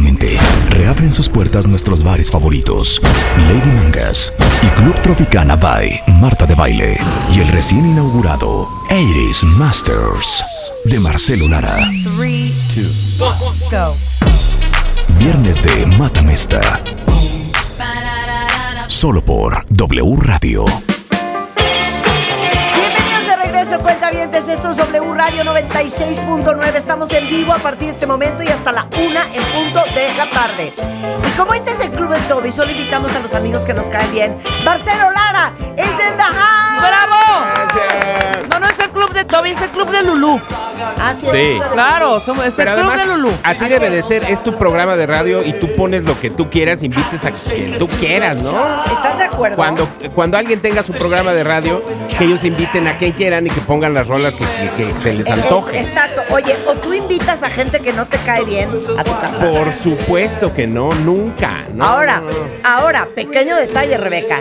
Nuevamente, reabren sus puertas nuestros bares favoritos, Lady Mangas y Club Tropicana by Marta de Baile y el recién inaugurado Iris Masters de Marcelo Lara. Three, go. Viernes de Matamesta. Solo por W Radio. Bienvenidos de regreso, cuentavientes. Esto es W Radio 96.9. Estamos en vivo a partir de este momento y hasta la una en punto de la tarde. Y como este es el club de Toby, solo invitamos a los amigos que nos caen bien. Marcelo Lara es en the house. ¡Bravo! No, no es el club de Toby, es el club de Lulú. Así es. Sí. Claro, somos, es Pero el club además, de Lulú. así debe de ser. Es tu programa de radio y tú pones lo que tú quieras, invites a quien tú quieras, ¿no? ¿Estás de acuerdo? Cuando, cuando alguien tenga su programa de radio, que ellos inviten a quien quieran y que pongan las rolas que, que- que se les Es- antoje. exacto. Oye, o tú invitas a gente que no te cae bien a tu casa. Por supuesto que no, nunca. ¿no? Ahora, ahora, pequeño detalle, Rebeca.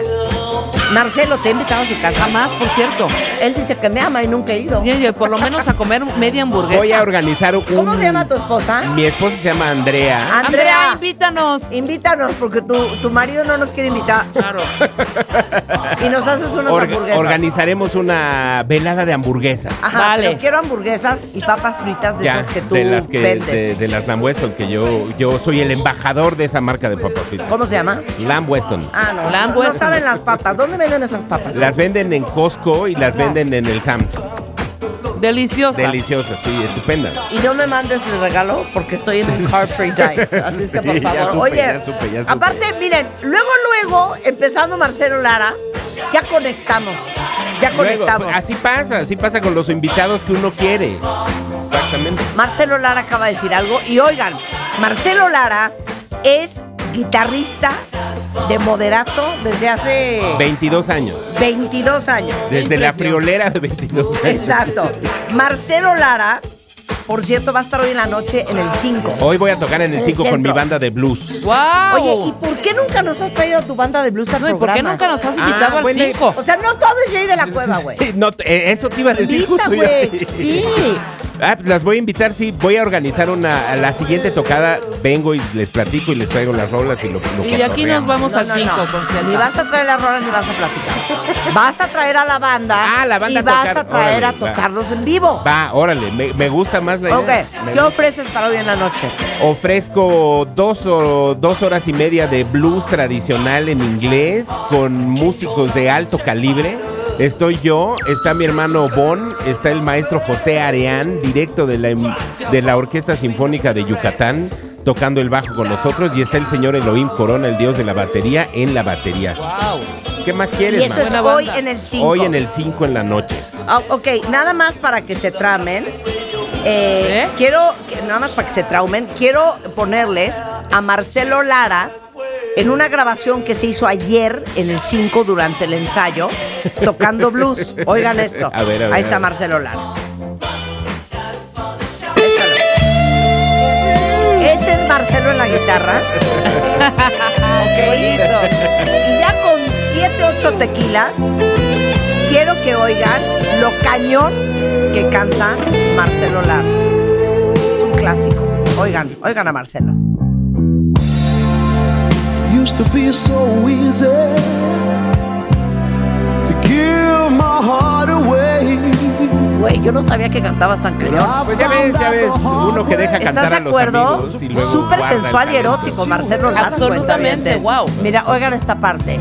Marcelo te ha invitado a su casa. Jamás, por cierto. Él dice que me ama y nunca he ido. Por lo menos a comer media hamburguesa. Voy a organizar un. ¿Cómo se llama tu esposa? Mi esposa se llama Andrea. Andrea. Andrea, invítanos. Invítanos, porque tu, tu marido no nos quiere invitar. Claro. Y nos haces unas Orga- hamburguesas. organizaremos una velada de hamburguesas. Ajá, Vale. pero quiero hamburguesas y papas fritas de Ya, esas que tú de las que vendes. de, de las Lamb Weston que yo yo soy el embajador de esa marca de papas fritas. ¿Cómo se llama? Lamb Weston. Ah, no. Lamb no, no Weston. saben las papas. ¿Dónde venden esas papas? Las venden en Costco y las venden en el Sam's. Deliciosa. Deliciosas, sí, estupendas. Y no me mandes el regalo porque estoy en un carb free diet. Así es que, por Sí, ya favor. supe, Oye, ya supe, ya supe. aparte, miren, luego, luego, empezando Marcelo Lara, ya conectamos. Ya conectamos. así pasa, así pasa con los invitados que uno quiere. Exactamente. Marcelo Lara acaba de decir algo. Y oigan, Marcelo Lara es guitarrista de moderato desde hace 22 años. 22 años. Desde la friolera de 22 años. Exacto. Marcelo Lara, por cierto, va a estar hoy en la noche en el 5. Hoy voy a tocar en el En el 5 con mi banda de blues. ¡Wow! Oye, ¿y por qué nunca nos has traído a tu banda de blues al No, ¿y por qué programa? nunca nos has invitado Ah, al bueno, 5? O sea, no todo es Jay de la Cueva, güey. No, eh, eso te iba a decir Invita, justo. güey. yo- Sí. Ah, pues las voy a invitar, sí. Voy a organizar una. a La siguiente tocada vengo y les platico y les traigo las rolas y lo, lo Y de aquí nos cotorreamos. vamos No, al no, 5, no. concierto. Ni vas a traer las rolas ni vas a platicar. Vas a traer a la banda. Ah, la banda Y a vas tocar. a traer a va. tocarlos en vivo. Va, órale, me, me gusta más la idea. Ok, Me ¿qué gusta. ofreces para hoy en la noche? Ofrezco dos, o, dos horas y media de blues tradicional en inglés con músicos de alto calibre. Estoy yo, está mi hermano Bon, está el maestro José Areán, directo de la, de la Orquesta Sinfónica de Yucatán, tocando el bajo con nosotros, y está el señor Elohim Corona, el dios de la batería, en la batería. ¡Wow! ¿Qué más Y quieres, eso es man? Hoy en el 5. Hoy en el 5 en la noche. Ah, ok, nada más para que se tramen. Eh, ¿Eh? Quiero, nada más para que se traumen, quiero ponerles a Marcelo Lara en una grabación que se hizo ayer en el 5 durante el ensayo, tocando blues. Oigan esto. A ver, a ver, Ahí está. Marcelo Lara. Échalo. Ese es Marcelo en la guitarra. Bonito. Y ya con 7, 8 tequilas, quiero que oigan lo cañón que canta Marcelo Lara. Es un clásico. Oigan, oigan a Marcelo. used to be so easy to give my heart away. Güey, yo no sabía que cantabas tan cañón. Pues ya ves, ya ves, uno que deja ¿Estás cantar de a los acuerdo? amigos y luego Súper sensual y erótico, Marcelo Lara. Absolutamente, wow. Mira, oigan esta parte.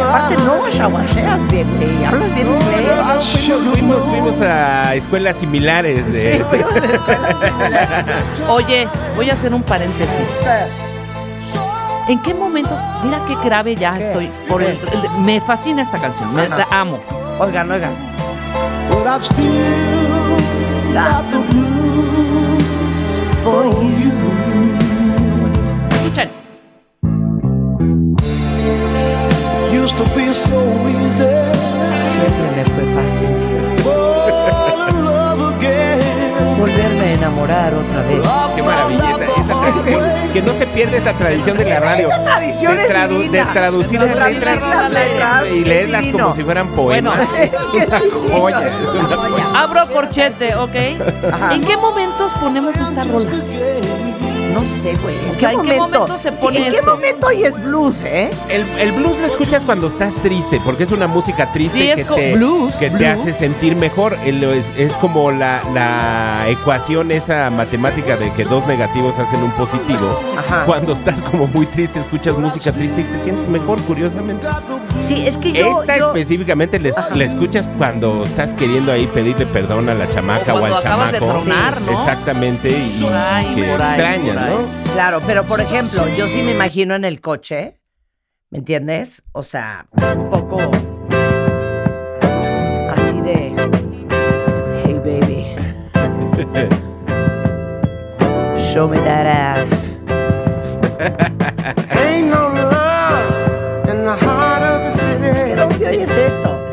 Aparte, no shawacheas bien, güey. Hablas bien inglés. No, fuimos, fuimos, fuimos a escuelas similares. Sí, fuimos a. Oye, voy a hacer un paréntesis. ¿En qué momentos? Mira qué grave ya ¿Qué? estoy. Por el- el- me fascina esta canción, me la amo. Oigan, oigan. But I've still got the blues For you. Escuchen. Used to be so easy. Siempre me fue fácil Fall in love again. volverme a enamorar otra vez. Qué maravilla, esa, esa hard que no se pierda esa tradición de la radio. Esa tradición de, es tradu- divina. de traducir las letras, las letras, y es leerlas divino. como si fueran poemas. Bueno. es una joya, es una joya. Abro corchete, ¿ok? Ajá. ¿En qué momentos ponemos esta rola? No sé, güey. ¿En, O qué sea, ¿en qué momento? momento se pone Sí, ¿En qué esto? momento hoy es blues, eh? El, el blues lo escuchas cuando estás triste, porque es una música triste Sí, es que, te, blues, que te blues. hace sentir mejor. Es, es como la, la ecuación, esa matemática de que dos negativos hacen un positivo. Ajá. Cuando estás como muy triste, escuchas música triste y te sientes mejor, curiosamente. Sí, es que yo. Esta yo- específicamente les- la escuchas cuando estás queriendo ahí pedirle perdón a la chamaca O o, al de chamaco. tronar, ¿no? Exactamente, y Por ahí, que por ahí, extrañas, por ahí. ¿no? Claro, pero por ejemplo, yo sí me imagino en el coche, ¿me entiendes? O sea, pues, un poco así de, hey baby, show me that ass.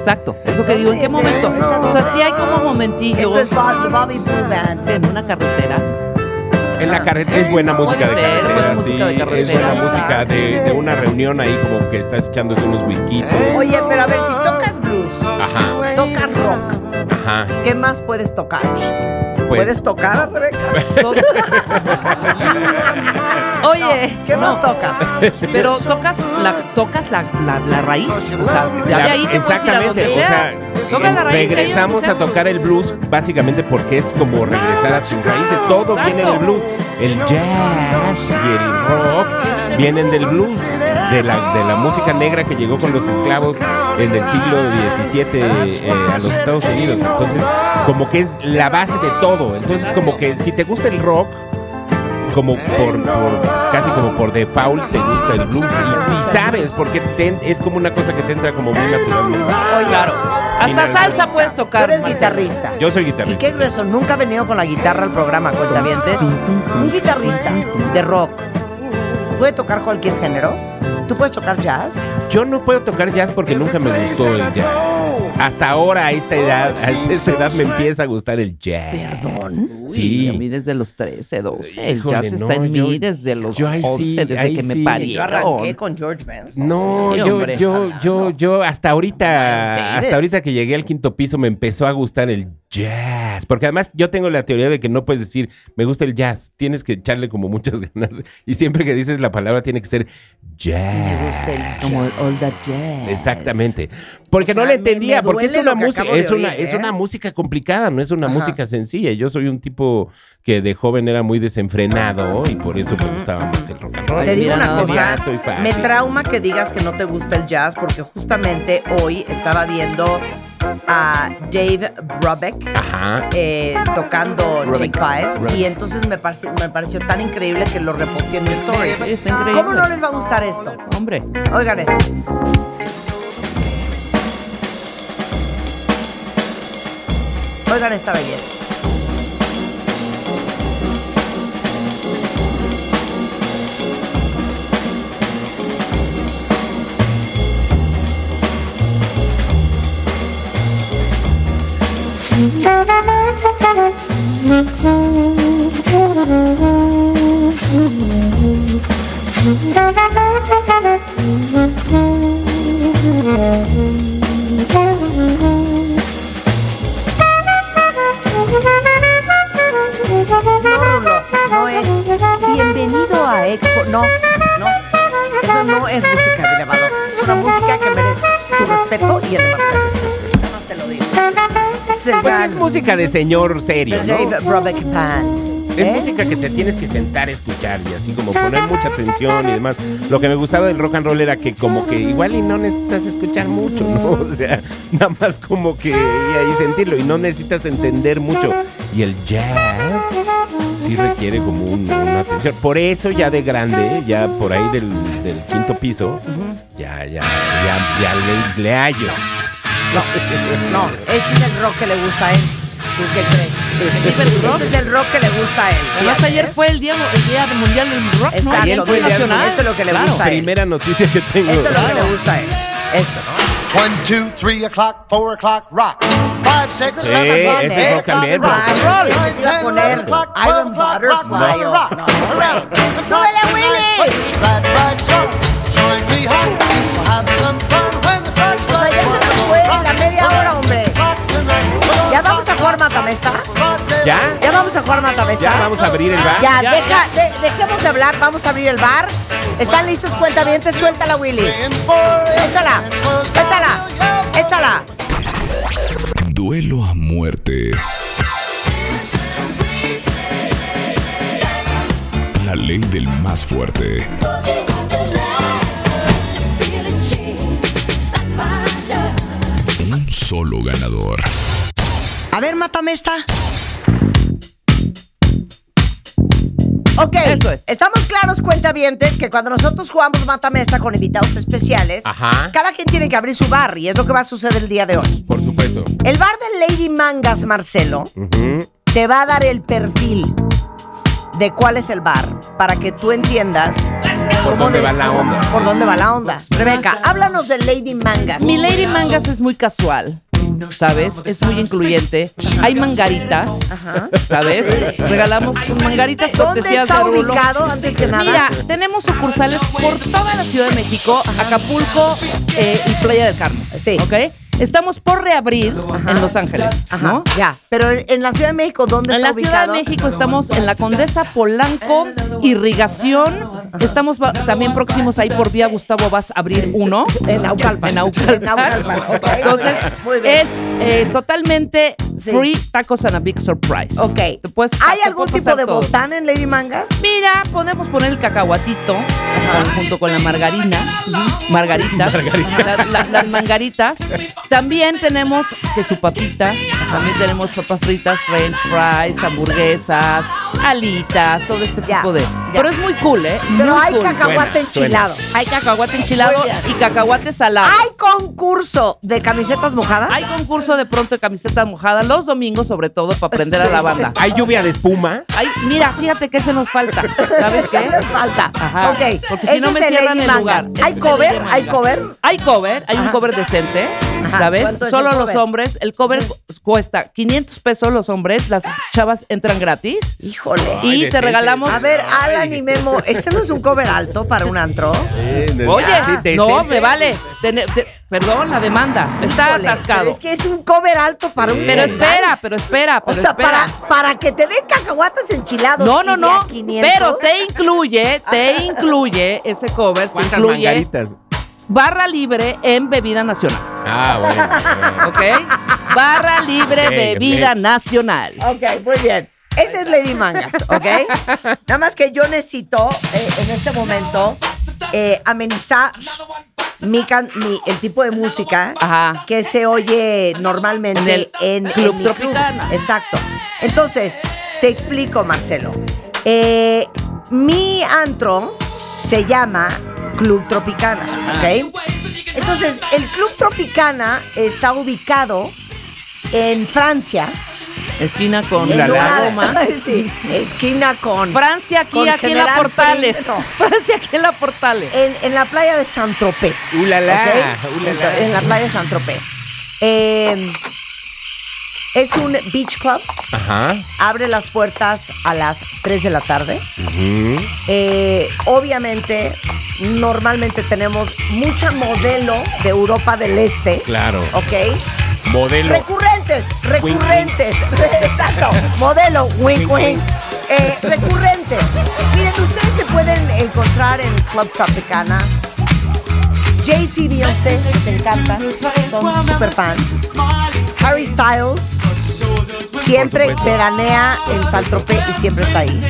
Exacto, es lo que digo. ¿En qué ¿Dónde es momento? O sea, sí hay como momentillos Esto es Bob- Bobby Blue Band. en una carretera. En la carretera es buena música de carretera, sí, es buena música de, de una reunión ahí como que estás echándote unos whiskitos. Oye, pero a ver, si tocas blues, Ajá, tocas rock, ajá. ¿qué más puedes tocar? Pues, ¿Puedes tocar, Rebeca? Oye, ¿Qué más tocas? pero tocas la, tocas la, la, la raíz. O sea, ya la- de ahí te puedes ir a donde exactamente, o sea. sea, Toca la raíz, regresamos a tocar el blues básicamente porque es como regresar a tus raíces. Todo Exacto. viene del blues. El jazz y el rock vienen del blues, de la, de la música negra que llegó con los esclavos en el siglo XVII eh, a los Estados Unidos. Entonces, como que es la base de todo. Entonces, como que si te gusta el rock, como por, por- casi como por default te gusta el blues y, y sabes porque te- es como una cosa que te entra como muy naturalmente. Oye, Claro. Hasta salsa puedes tú tocar. eres Marcelo. guitarrista. Yo soy ¿Y guitarrista. qué sí. grueso? Nunca ha venido con la guitarra al programa, cuentavientes. Un guitarrista de rock puede tocar cualquier género. ¿Tú puedes tocar jazz? Yo no puedo tocar jazz porque nunca me gustó el jazz. Hasta ahora, a esta edad, a esta edad me empieza a gustar el jazz. Perdón. Sí. Uy, a mí desde los 13, 12. El Híjole, jazz no, está en yo- mí desde los yo ahí 11, sí, desde ahí que me sí. parieron. Yo arranqué con George Benson. No, Sí, yo, hombre. yo, yo, yo, hasta ahorita, Miles Davis. hasta ahorita que llegué al quinto piso me empezó a gustar el jazz. Porque además yo tengo la teoría de que no puedes decir, me gusta el jazz. Tienes que echarle como muchas ganas. Y siempre que dices la palabra tiene que ser jazz. Me gusta el jazz. Como all that jazz. Exactamente. Porque O sea, no le entendía, me porque es una música, es una, es ¿eh? una música complicada, no es una Ajá. música sencilla. Yo soy un tipo que de joven era muy desenfrenado y por eso me gustaba más el rock and roll. Te digo una cosa, me trauma que digas que no te gusta el jazz porque justamente hoy estaba viendo a Dave Brubeck Ajá. eh, tocando Take. Five Brubeck. y entonces me pareció, me pareció tan increíble que lo reposté en mi stories. Sí, está increíble. ¿Cómo no les va a gustar esto? Hombre. Oigan esto. Oigan esta belleza. Es una música que merece tu respeto y el de. Nada más te lo digo. Pues es música de señor serio, The ¿no? Band. Es ¿Eh? música que te tienes que sentar a escuchar y así como poner mucha atención y demás. Lo que me gustaba del rock and roll era que como que igual y no necesitas escuchar mucho, ¿no? O sea, nada más como que y ahí sentirlo y no necesitas entender mucho. Y el jazz sí requiere como un- una atención. Por eso ya de grande, ya por ahí del, del quinto piso, ya, ya, ya, ya le, le hallo. No, este es el rock que le gusta a él. ¿Tú qué crees? Este es el rock que le gusta a él. Además, ayer ¿eh? fue el día, el día mundial del rock, ¿no? Exacto, Ayer fue el nacional. esto es lo que le Claro. gusta a él. Primera noticia que tengo. Esto es lo que Claro. le gusta a él. Esto, ¿no? One, two, three o'clock, four o'clock, rock. Five, six, Sí, seven, ese eight, es rock o'clock, también, rock. rock. Poner Iron rock, Butterfly rock, rock. no, Around the clock ¡Súbele, Willy! Join me home. Matamesta? ¿Ya? ¿Ya vamos a jugar Matamesta? ¿Ya vamos a abrir el bar? Ya, Ya, deja, ya. de- dejemos de hablar, vamos a abrir el bar. ¿Están listos, cuentavientes? Suéltala, Willy. Échala, échala, échala. Duelo a muerte. La ley del más fuerte. Un solo ganador. A ver, mátame esta. Ok, Eso es. estamos claros, cuentavientes, que cuando nosotros jugamos Mátame esta con invitados especiales, Ajá. cada quien tiene que abrir su bar y es lo que va a suceder el día de hoy. Por supuesto. El bar de Lady Mangas, Marcelo, te va a dar el perfil de cuál es el bar para que tú entiendas ¿Por cómo dónde de- va la onda? Por dónde va la onda. Rebeca, háblanos de Lady Mangas. Mi Lady Mangas es muy casual. ¿Sabes? Es muy incluyente. Hay mangaritas, ¿sabes? Regalamos mangaritas ¿Dónde cortesías de Rulo. antes que nada? Mira, tenemos sucursales por toda la Ciudad de México, Acapulco eh, y Playa del Carmen. Sí. ¿Ok? Estamos por reabrir en Los Ángeles, Ajá, ¿no? ya. Pero en, en la Ciudad de México, ¿dónde En está la Ciudad ubicado? de México estamos en la Condesa Polanco, Irrigación. Estamos va- también próximos ahí por vía Gustavo Vas a abrir uno. En Naucalpan. En. En ok. Entonces, es eh, totalmente Sí. free tacos and a big surprise. Ok. Te puedes- ¿Hay te algún tipo de todo. botán en Lady Mangas? Mira, podemos poner el cacahuatito junto con la margarina. Margaritas. La- la- las mangaritas. También tenemos que su papita. También tenemos papas fritas, french fries, hamburguesas, alitas, todo este Ya, tipo de. ya. Pero es muy cool, ¿eh? Pero Muy hay cool. cacahuate Suena, suena. enchilado. Hay cacahuate enchilado y cacahuate salado. ¿Hay concurso de camisetas mojadas? Hay concurso de pronto de camiseta mojada los domingos, sobre todo, para aprender Sí. a la banda. ¿Hay lluvia de espuma? Ay, mira, fíjate que se nos falta. ¿Sabes qué? Falta. Ajá. Ok. Porque si Ese no me cierran el lugar. ¿Hay cover? ¿Hay cover? Hay cover, hay un cover decente, Ajá. ¿sabes? ¿Cuánto es Solo los hombres. El cover cu- cuesta 500 pesos los hombres, las chavas entran gratis. Híjole. Y te regalamos. A ver, Alan y Memo, ¿este no es un cover alto para un antro? Oye, sí, no, me vale. Te- perdón, la demanda. Está Híjole, atascado. pero Es que es un cover alto para un Pero espera, pero espera, O sea, espera. para, para que te den cacahuates enchilados. No, no, no. a 500, Pero te incluye, te incluye ese cover, te ¿Cuántas incluye mangaritas? Barra libre en bebida nacional. Ah, bueno. bueno. ¿Ok? Barra libre bebida nacional. Ok, muy bien. Ese es Lady Mangas, ¿ok? Nada más que yo necesito eh, en este momento eh, amenizar mi can- mi- el tipo de música Ajá. que se oye normalmente En el en, Club en Tropicana. Exacto. Entonces, te explico, Marcelo. Eh, mi antro se llama Club Tropicana, ¿ok? Entonces, el Club Tropicana está ubicado en Francia. Esquina con En La, Roma. sí, esquina con. Francia aquí, Con aquí en la Portales. Francia aquí en la Portales. En, en la playa de Saint-Tropez. Ulala, ¿ok? ulala. En la playa de Saint-Tropez. Eh, es un beach club. Ajá. Abre las puertas a las 3 de la tarde. Eh, obviamente, normalmente tenemos mucha modelo de Europa del Este. Claro. ¿Ok? Modelo. Recurrentes, recurrentes. Exacto. Modelo, wink, wink. Eh, recurrentes. Miren, ustedes se pueden encontrar en Club Tropicana. Jay-Z Beyoncé les encanta, son super fans. Harry Styles siempre veranea en San Tropez y siempre está ahí.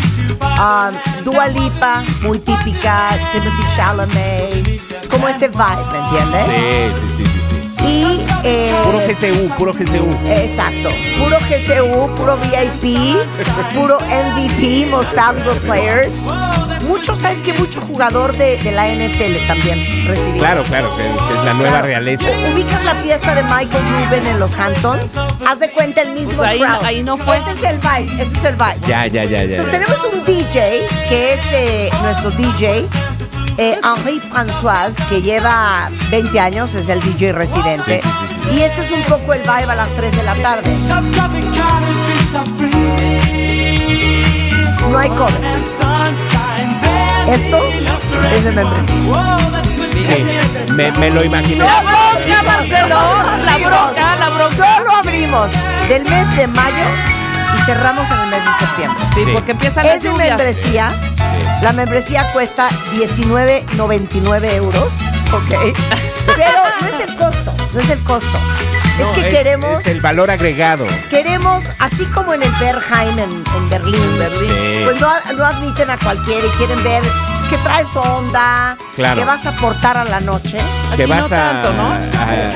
Um, Dua Lipa, muy típica. Timothy Chalamet. Es como ese vibe, ¿me entiendes? Sí, sí, sí, sí, sí. Y eh, Puro GCU, puro GCU. Exacto. Puro GCU, puro VIP, puro MVP, Most Valuable Players. Mucho, ¿sabes qué? Mucho jugador de, de la NFL también recibió. Claro, claro, que, que es la nueva Claro. realeza. ¿Ubicas la fiesta de Michael Rubin en los Hamptons? Haz de cuenta el mismo Pues ahí no- crowd. ahí no fue. Ese es el vibe, ese es el vibe. Ya, ya, ya, ya. Entonces ya. tenemos un DJ que es eh, nuestro DJ eh, Henri François, que lleva 20 años, es el DJ residente. Sí, sí, sí, Y este es un poco el vibe a las 3 de la tarde. No hay cover. Esto es de membresía. Sí, me, me lo imaginé. ¡La bronca, Marcelo! ¡La bronca, la bronca! Solo abrimos del mes de mayo y cerramos en el mes de septiembre. Sí, Sí. porque empiezan las Es de membresía. La membresía cuesta 19.99 euros, ¿ok? Pero no es el costo, no es el costo. No, es que queremos, Es el valor agregado. queremos, así como en el Berghain en, en Berlín, Berlín. Sí. pues no, no admiten a cualquiera y quieren ver pues, que traes onda, Claro. que vas a aportar a la noche. Aquí que vas no a, tanto, ¿no? a- ¿eh?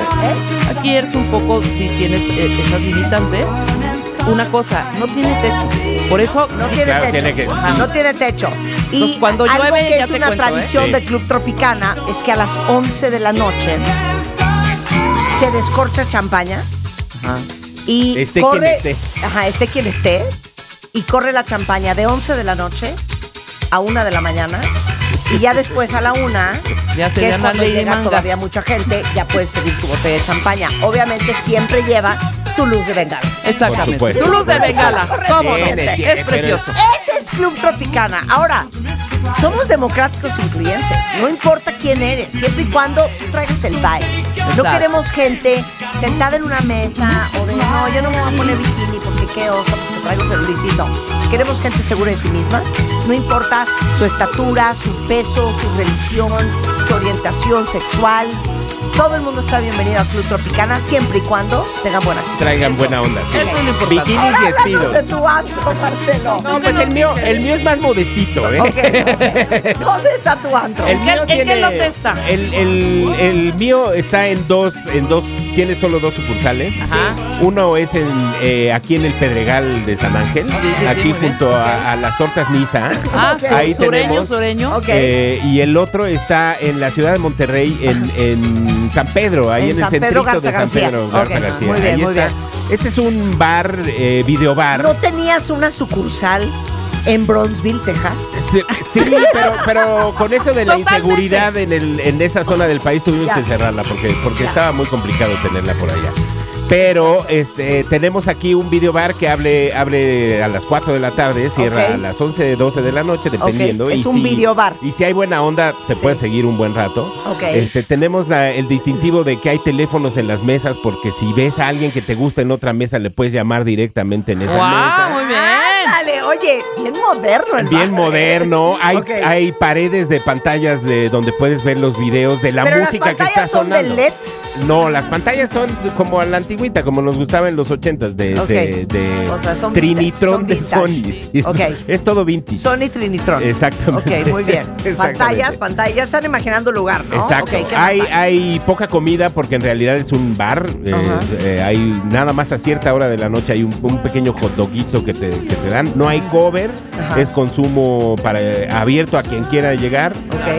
Aquí eres un poco, si tienes eh, esas limitantes, una cosa, no tiene techo. Por eso, No tiene Claro, techo. tiene que- sí. No tiene techo. Y Entonces, cuando algo llueve, que ya es te una cuento, ¿eh? tradición Sí. de Club Tropicana es que a las 11 de la noche se descorcha champaña y Esté corre, quien esté. Ajá, esté quien esté, y corre la champaña de 11 de la noche a 1 de la mañana. Y ya después a la una, Ya se que es cuando llega Mangas. todavía mucha gente, ya puedes pedir tu botella de champaña. Obviamente siempre lleva su luz de bengala. exactamente. Tu luz de bengala, ¿cómo no? Es precioso. Ese es Club Tropicana. Ahora, somos democráticos incluyentes. No importa quién eres, siempre y cuando tú traigas el vibe. No queremos gente sentada en una mesa o de no, yo no me voy a poner bikini porque qué oso, porque traigo celulitito. Queremos gente segura en sí misma. No importa su estatura, su peso, su religión, su orientación sexual. Todo el mundo está bienvenido a Club Tropicana siempre y cuando tengan buena actitud. Traigan buena onda. sí. Eso es lo importante. Bikinis y estilos. de tu antro, Marcelo. No, pues el mío, el mío es más modestito, ¿eh? Ok. ¿Dónde está tu antro? El qué- mío en qué tiene- lote está? El, el- el mío está en dos, en dos, tiene solo dos sucursales. Ajá. Uno es en, eh, aquí en el Pedregal de San Ángel, Sí, sí, aquí junto a, a las tortas Nisa. Ah, Ok. Ahí sureño, tenemos. sureño. Eh, y el otro está en la ciudad de Monterrey, en, en San Pedro, ahí En en, el San centrito Pedro de San. Pedro Garza García. muy bien, Ahí muy está. bien. Este es un bar, eh, videobar. ¿No tenías una sucursal en Bronzeville, Texas? Sí, sí, pero, pero con eso de la Totalmente. inseguridad en, el, en esa zona del país tuvimos Ya. que cerrarla porque, porque Ya. estaba muy complicado tenerla por allá. Pero este, tenemos aquí un videobar que abre, abre a las 4 de la tarde, cierra a las 11, 12 de la noche, dependiendo. Es y un si- videobar. Y si hay buena onda, se Sí. puede seguir un buen rato. Ok. Este, tenemos la- el distintivo de que hay teléfonos en las mesas, porque si ves a alguien que te gusta en otra mesa, le puedes llamar directamente en esa ¡Guau! mesa. Muy bien. Oye, bien moderno el Bien bar, ¿eh? moderno, hay, hay paredes de pantallas de donde puedes ver los videos de la Pero música las que está pantallas son de. LED. No, las pantallas son como a la antigüita, como nos gustaba en los ochentas, de, Ok. de, de O sea, son Trinitron de son Sony. es, Ok. es todo vintage. Sony Trinitron. Exactamente. Ok, muy bien. Pantallas, pantallas. Ya están imaginando lugar, ¿no? Exacto. Ok, ¿qué más hay, hay? hay poca comida porque en realidad es un bar. eh, eh, hay nada más a cierta hora de la noche hay un, un pequeño hot doguito que te, que te dan. No hay cover, Ajá. es consumo para eh, abierto a quien quiera llegar.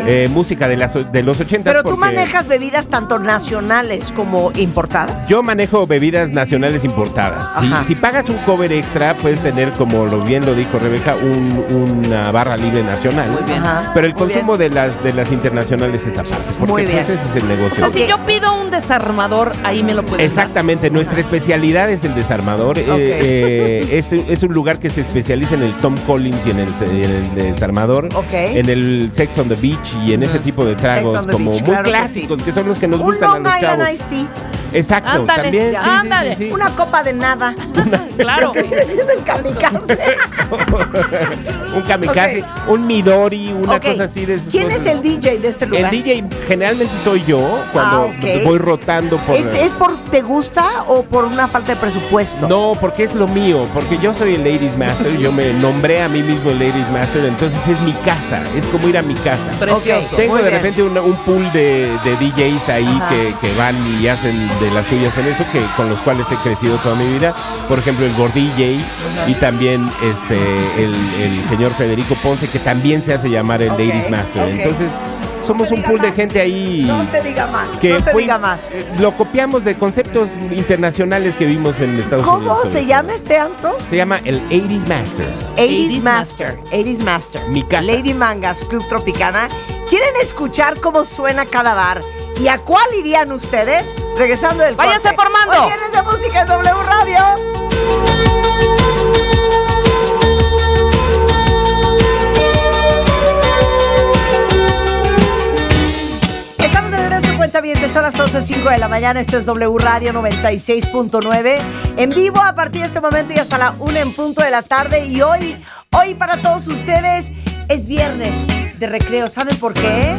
Eh, música de, las, de los 80. Pero tú manejas bebidas tanto nacionales como importadas. Yo manejo bebidas nacionales importadas. Si, pagas un cover extra, puedes tener, como lo bien lo dijo Rebeca, un- una barra libre nacional. Muy bien. Ajá, Pero el muy consumo de las de las internacionales es aparte. Porque Muy bien. pues, ese es el O negocio. sea, Ok. si yo pido un desarmador, ahí me lo puedes dar. Exactamente, nuestra especialidad es el desarmador. Eh, eh, es, es un lugar que se especializa en el Tom Collins y en el, en el desarmador, Ok. en el Sex on the Beach y en ese tipo de tragos como Beach, muy claro que clásicos, sí. que, son los que nos Un gustan a Long los Island chavos. Iced Tea. Exacto, Ándale, también. sí, sí, sí, ándale. sí. Una copa de nada. Claro. Que viene siendo el kamikaze. un kamikaze, un midori, una cosa así de ¿Quién cosas. es el DJ de este El lugar? DJ generalmente soy yo cuando Ah, voy rotando por ¿Es, ¿Es por te gusta o por una falta de presupuesto? No, porque es lo mío, porque yo soy el Ladies Master, yo me nombré a mí mismo el Ladies Master, entonces es mi casa, es como ir a mi casa. Precioso. Tengo Muy de bien. repente un pool de, de DJs ahí que, que van y hacen de las suyas en eso, que con los cuales he crecido toda mi vida. Por ejemplo, el Gord DJ y también este el, el señor Federico Ponce, que también se hace llamar el Ok, Ladies Master. Entonces, somos se un pool de más. gente ahí. No se diga más. que no se fue- diga más. Lo copiamos de conceptos internacionales que vimos en Estados Unidos. ¿Cómo se llama este antro? Se llama el 80s Master. 80s 80s Master. 80s Master. Mi casa. Lady Mangas, Club Tropicana. ¿Quieren escuchar cómo suena cada bar? ¿Y a cuál irían ustedes? Regresando del Váyanse corte. formando. Hoy de música en W Radio. Son las 11.05 de la mañana. Esto es W Radio 96.9. En vivo a partir de este momento y hasta la 1 en punto de la tarde. Y hoy, hoy para todos ustedes es viernes de recreo. ¿Saben por qué?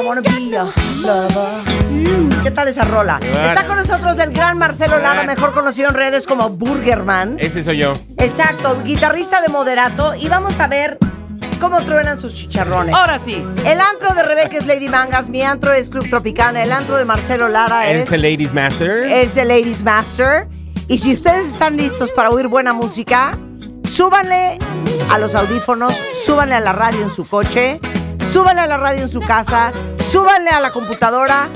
I wanna be your lover. ¿Qué tal esa rola? Está con nosotros el gran Marcelo Lara, mejor conocido en redes como Burgerman. Ese soy yo. Exacto, guitarrista de Moderato. Y vamos a ver cómo truenan sus chicharrones. Ahora sí. El antro de Rebeca es Lady Mangas, mi antro es Club Tropicana, el antro de Marcelo Lara es, Es el Ladies Master. es The Ladies Master. Y si ustedes están listos para oír buena música, súbanle a los audífonos, súbanle a la radio en su coche, súbanle a la radio en su casa, súbanle a la computadora.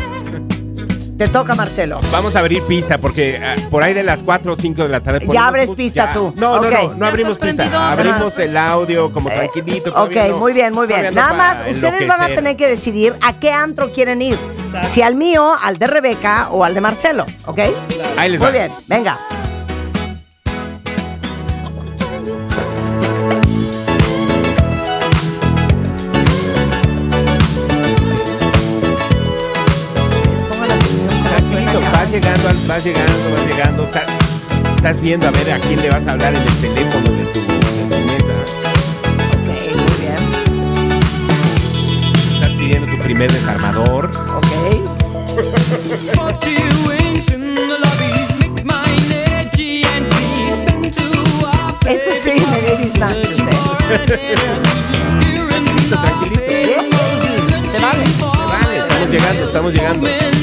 Te toca, Marcelo. Vamos a abrir pista porque ah, por ahí de las 4 o 5 de la tarde. Ya abres pista ya. tú. No, no, no, no abrimos pista. Abrimos el audio como tranquilito. todavía Ok, no- muy bien, muy bien. Nada más, ustedes van a tener que decidir a qué antro quieren ir. Si al mío, al de Rebeca o al de Marcelo, ¿ok? Ahí les Muy va. bien, venga. Vas llegando, vas llegando. Estás, estás viendo a ver a quién le vas a hablar en el teléfono de tu, de tu mesa. Ok, muy bien. Estás pidiendo tu primer desarmador. Ok. Esto es Free de Ladies tranquilito. Se vale. Vale, estamos llegando, estamos llegando.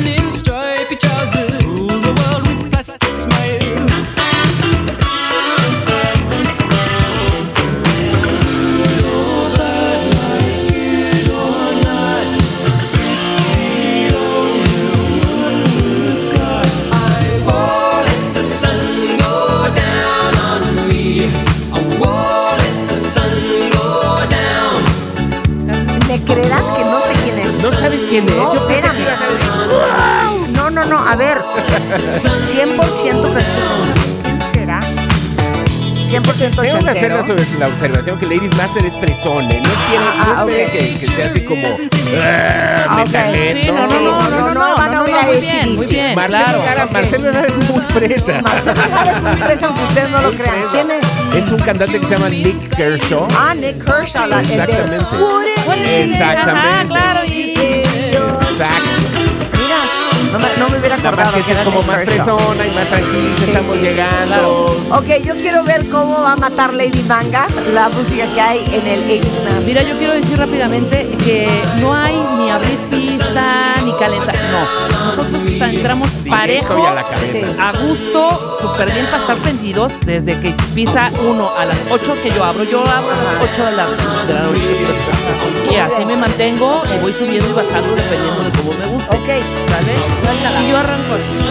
¿Me creerás que no sé quién es? ¿No sabes quién es? No, Yo pensé espérame. que ibas a decir, a ver. 100% perfecto. ¿Quién será? 100% Tengo que hacer la, sobre- la observación que Ladies Master es fresón, ¿eh? No quiere, Ah, no quiere ok. que, que sea así como... Ah, Ah, ok. metalero. Sí, no, no, no, no, no, no, van a no, oír no, a muy bien, muy bien. Marcelo claro. Marcelo es muy fresa. Marcelo Lara es muy fresa, aunque ustedes no lo crean. ¿Quién es? Es un cantante que se llama Nick Kershaw. Ah, Nick Kershaw, la, el de Exactamente. Exactamente. Ajá, claro. No me, no me hubiera Nada acordado más que es como más fresona y más tranquila. Sí, Estamos sí, llegando. Ok, yo quiero ver cómo va a matar Lady Manga la música que hay en el 80s Master. Mira, yo quiero decir rápidamente que no hay ni abrir pista ni calentar. No, nosotros entramos parejo, y a la cabeza. a gusto, súper bien para estar prendidos desde que pisa uno a las 8 que yo abro. Yo abro a las 8 de la, de la noche. Y así me mantengo y voy subiendo y bajando dependiendo de cómo ¿Sale? Y yo arranco así.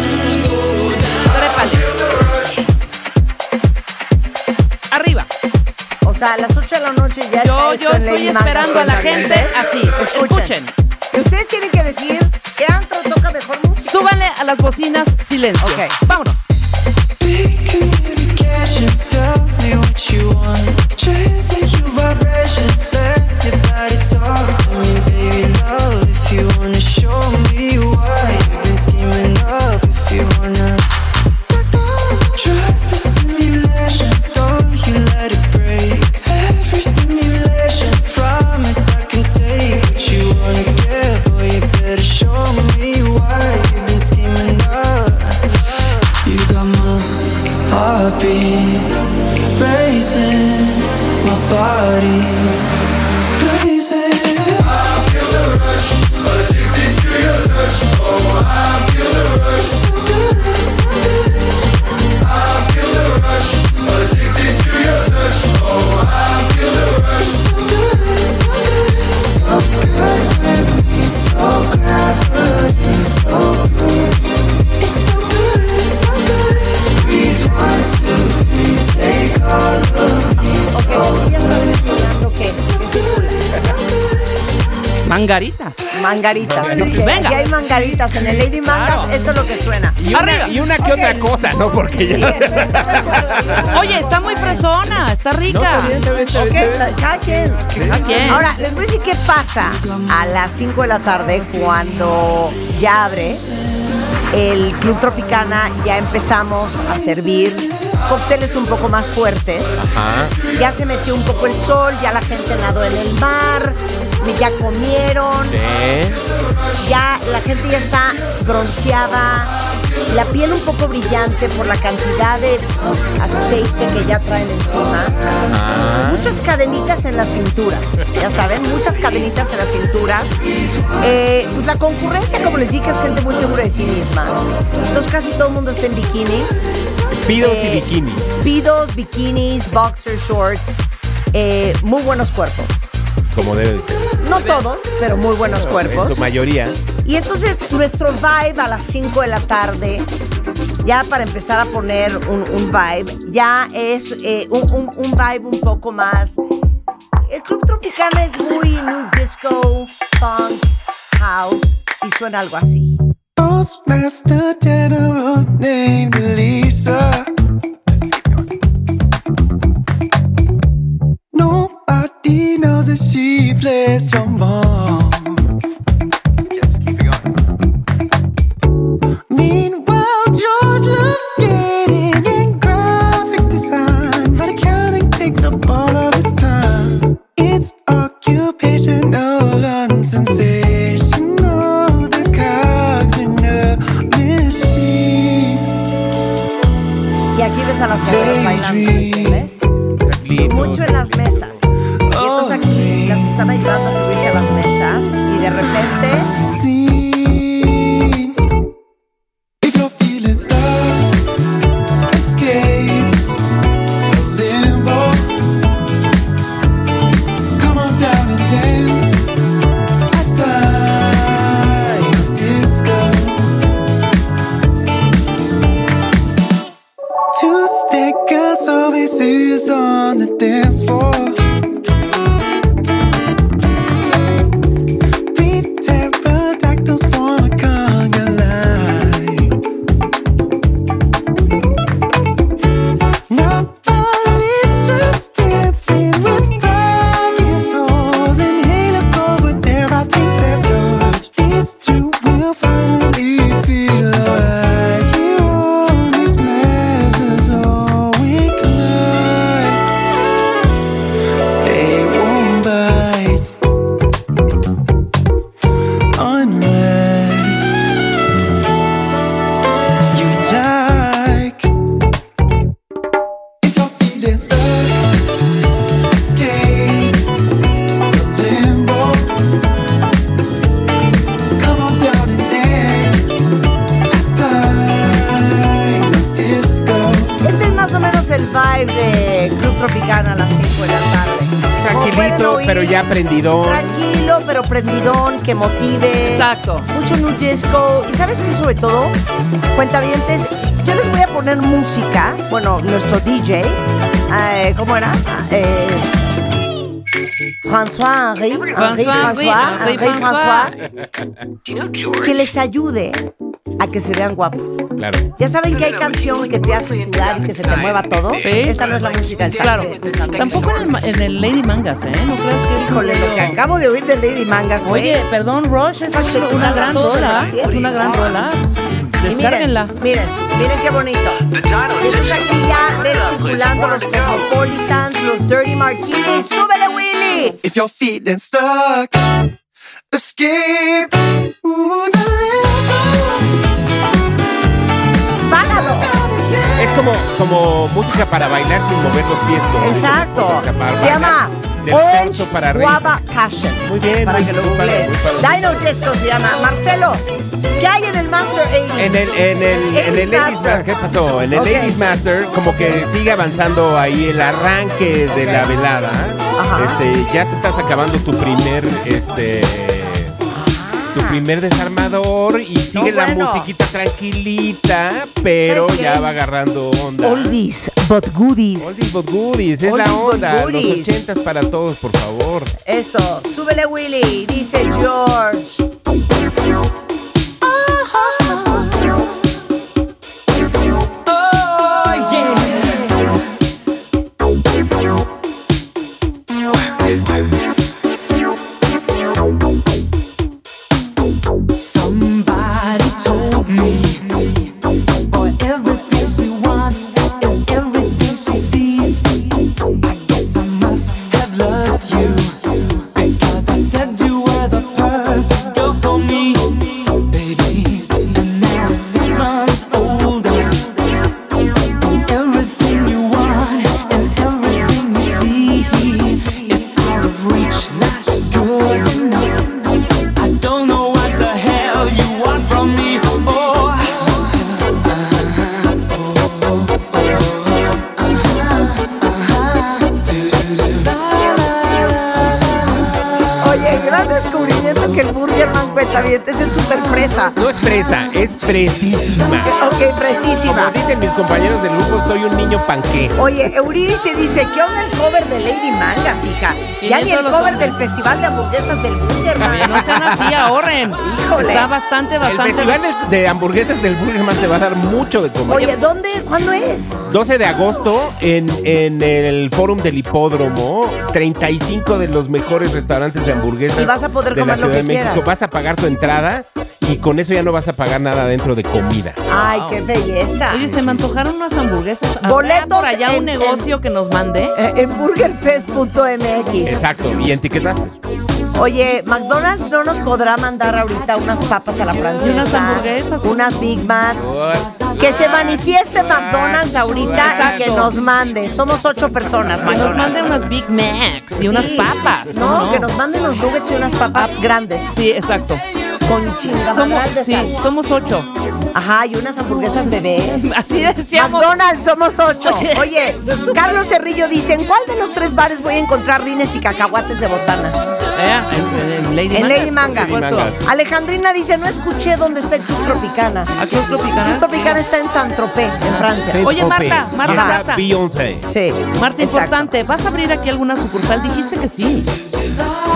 Trépale. Arriba. o sea, a las 8 de la noche ya Yo, está yo en estoy Lady esperando a la gente así. Escuchen. Y ustedes tienen que decir qué antro toca mejor música. Súbanle a las bocinas silencio. Ok. Vámonos. Mangaritas. Mangaritas. porque Venga. Aquí hay mangaritas. En el Lady Mangas, esto es lo que suena. Y una, Arriba. y una que otra cosa, ¿no? Porque Sí, ya. Oye, está muy fresona, está rica. cada quien. Cada quien. Ahora, les voy a decir qué pasa a las 5 de la tarde cuando ya abre el Club Tropicana, ya empezamos a servir cócteles un poco más fuertes. Ajá. Ya se metió un poco el sol, ya la gente nadó en el mar, ya comieron, Sí. ya la gente ya está bronceada, la piel un poco brillante por la cantidad de aceite que ya traen encima. Ajá. Muchas cadenitas en las cinturas, ya saben, muchas cadenitas en las cinturas. Eh, pues la concurrencia, como les dije, es gente muy segura de sí misma. Entonces casi todo el mundo está en bikini. Pidos y Eh, bikinis. Speedos, bikinis, boxer shorts, eh, muy buenos cuerpos. Como debe ser. No todos, pero muy buenos En cuerpos. su mayoría. Y entonces nuestro vibe a las 5 de la tarde, ya para empezar a poner un, un vibe, ya es eh, un, un- un vibe un poco más... El Club Tropicana es muy new disco, punk, house, y suena algo así. Postmaster General named Lisa. Nobody knows that she plays trombone. Meanwhile, George loves skating and graphic design, but accounting takes up all of his time. It's occupational and sensational. The cogs in a machine. Y aquí ves a las mujeres bailando, ¿entiendes? Tranquilito. Mucho en las mesas. Aquí las están ayudando a subirse a las mesas y de repente... François Henri, Henri François, Henri François. Que les ayude a que se vean guapos. Claro. Ya saben que hay canción que te hace sudar y que se te mueva todo. Sí. Esa no es la música del Claro. Tampoco en el, en el Lady Mangas, ¿eh? No creas que es Híjole, lo que acabo de oír de Lady Mangas, güey. Oye, perdón, Rush, es Falso, una, una gran rola. Es una gran rola. Miren, Descárguenla. miren, miren qué bonito. Y entonces aquí ya descirculando los Cosmopolitans, los Dirty Martinis. If you're feeling stuck, escape. Ooh, the. Es como, como música para bailar sin mover los pies. como Exacto. Se llama Orange para. Guava Passion. Muy bien, Para muy- que lo googlees. Dino Disco se llama. Marcelo, ¿qué hay en el Master 80s? En el, en el, en el Ladies Master. ¿qué pasó? En el. Ladies Master, como que sigue avanzando ahí el arranque de la velada. Ajá. Este, ya te estás acabando tu primer, este, tu primer desarmador y sigue la bueno. musiquita tranquilita, pero ya va agarrando onda. Oldies, but goodies. Oldies but goodies, es la Oldies onda. Los ochentas para todos, por favor. Eso, súbele Willy, dice George. Oye, Euridice dice, ¿qué onda el cover de Lady Mangas, hija? Ya ni el cover hombres. del Festival de Hamburguesas del Burgerman. no sean así, ahorren. Híjole. Está bastante, El bastante. festival de, hamburguesas del Burgerman te va a dar mucho de comer. Oye, ¿dónde? ¿Cuándo es? 12 de agosto en, en el Fórum del Hipódromo, 35 de los mejores restaurantes de hamburguesas. Y vas a poder de comer la lo Ciudad que de México. quieras. Vas a pagar tu entrada y con eso ya no vas a pagar nada dentro de comida. Ay, Wow. qué belleza. Oye, se me antojaron unas hamburguesas. ¿Habrá Boletos por allá en- un negocio que nos mande? Eh, en burgerfest.mx. Exacto. ¿Y en etiquetas? Oye, McDonald's no nos podrá mandar ahorita unas papas a la francesa. Y unas hamburguesas. Unas Big Macs. Que se manifieste McDonald's ahorita y que nos mande. Somos ocho personas, Que nos McDonald's. mande unas Big Macs y unas papas. ¿cómo No, que nos manden los nuggets y unas papas grandes. Sí, exacto. Con chingamadral Somos, de sí, sal. somos ocho. Ajá, y unas hamburguesas bebés. Así decíamos. McDonald's somos ocho. Oye, Oye, Carlos Cerrillo dice: ¿En cuál de los tres bares voy a encontrar rines y cacahuates de botana? Eh, en, en Lady En Mangas, Lady Mangas. Mangas. Alejandrina dice: No escuché dónde está el Club Tropicana. ¿A Club Tropicana? Club Tropicana está en Saint-Tropez, en Francia. Saint Oye. Marta, Marta, Marta. Beyoncé. Sí. Marta, exacto. importante, ¿vas a abrir aquí alguna sucursal? Dijiste que sí.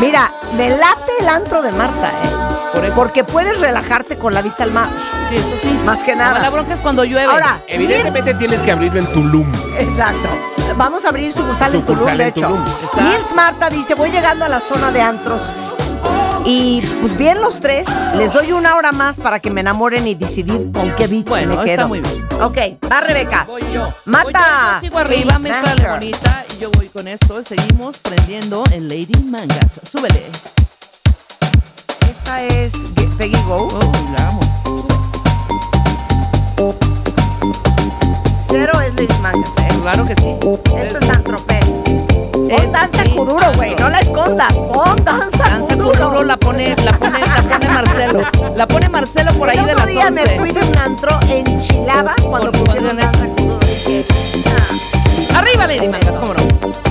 Mira, me late el antro de Marta, ¿eh? Por eso. Porque puedes relajarte con la vista al mar. Sí, eso sí. Más que nada. Nada. La bronca es cuando llueve. Ahora, Evidentemente tienes que abrirlo en Tulum. Exacto. Vamos a abrir sucursal en Sucursal Tulum, de en hecho. Mirs Marta dice, voy llegando a la zona de antros. Y pues bien los tres, les doy una hora más para que me enamoren y decidir con qué beats Bueno, me quedo. está muy bien. Ok, va Rebeca. Voy yo. Mata. Voy yo, yo sigo arriba, me sale bonita y yo voy con esto. Seguimos prendiendo en Lady Mangas. Súbele. Esta es Peggy Go. Oh, la amo. Cero es Lady Mangas, ¿eh? Claro que sí. Esto es Antropé. Es- danza sí, Kuduro, güey. No la escondas. Pon danza, Danza la pone, la pone, la pone Marcelo. La pone Marcelo por ahí de las día me 11. fui de un antro en Chilaba cuando pusieron danza ah, Arriba Lady Mangas, cómo no.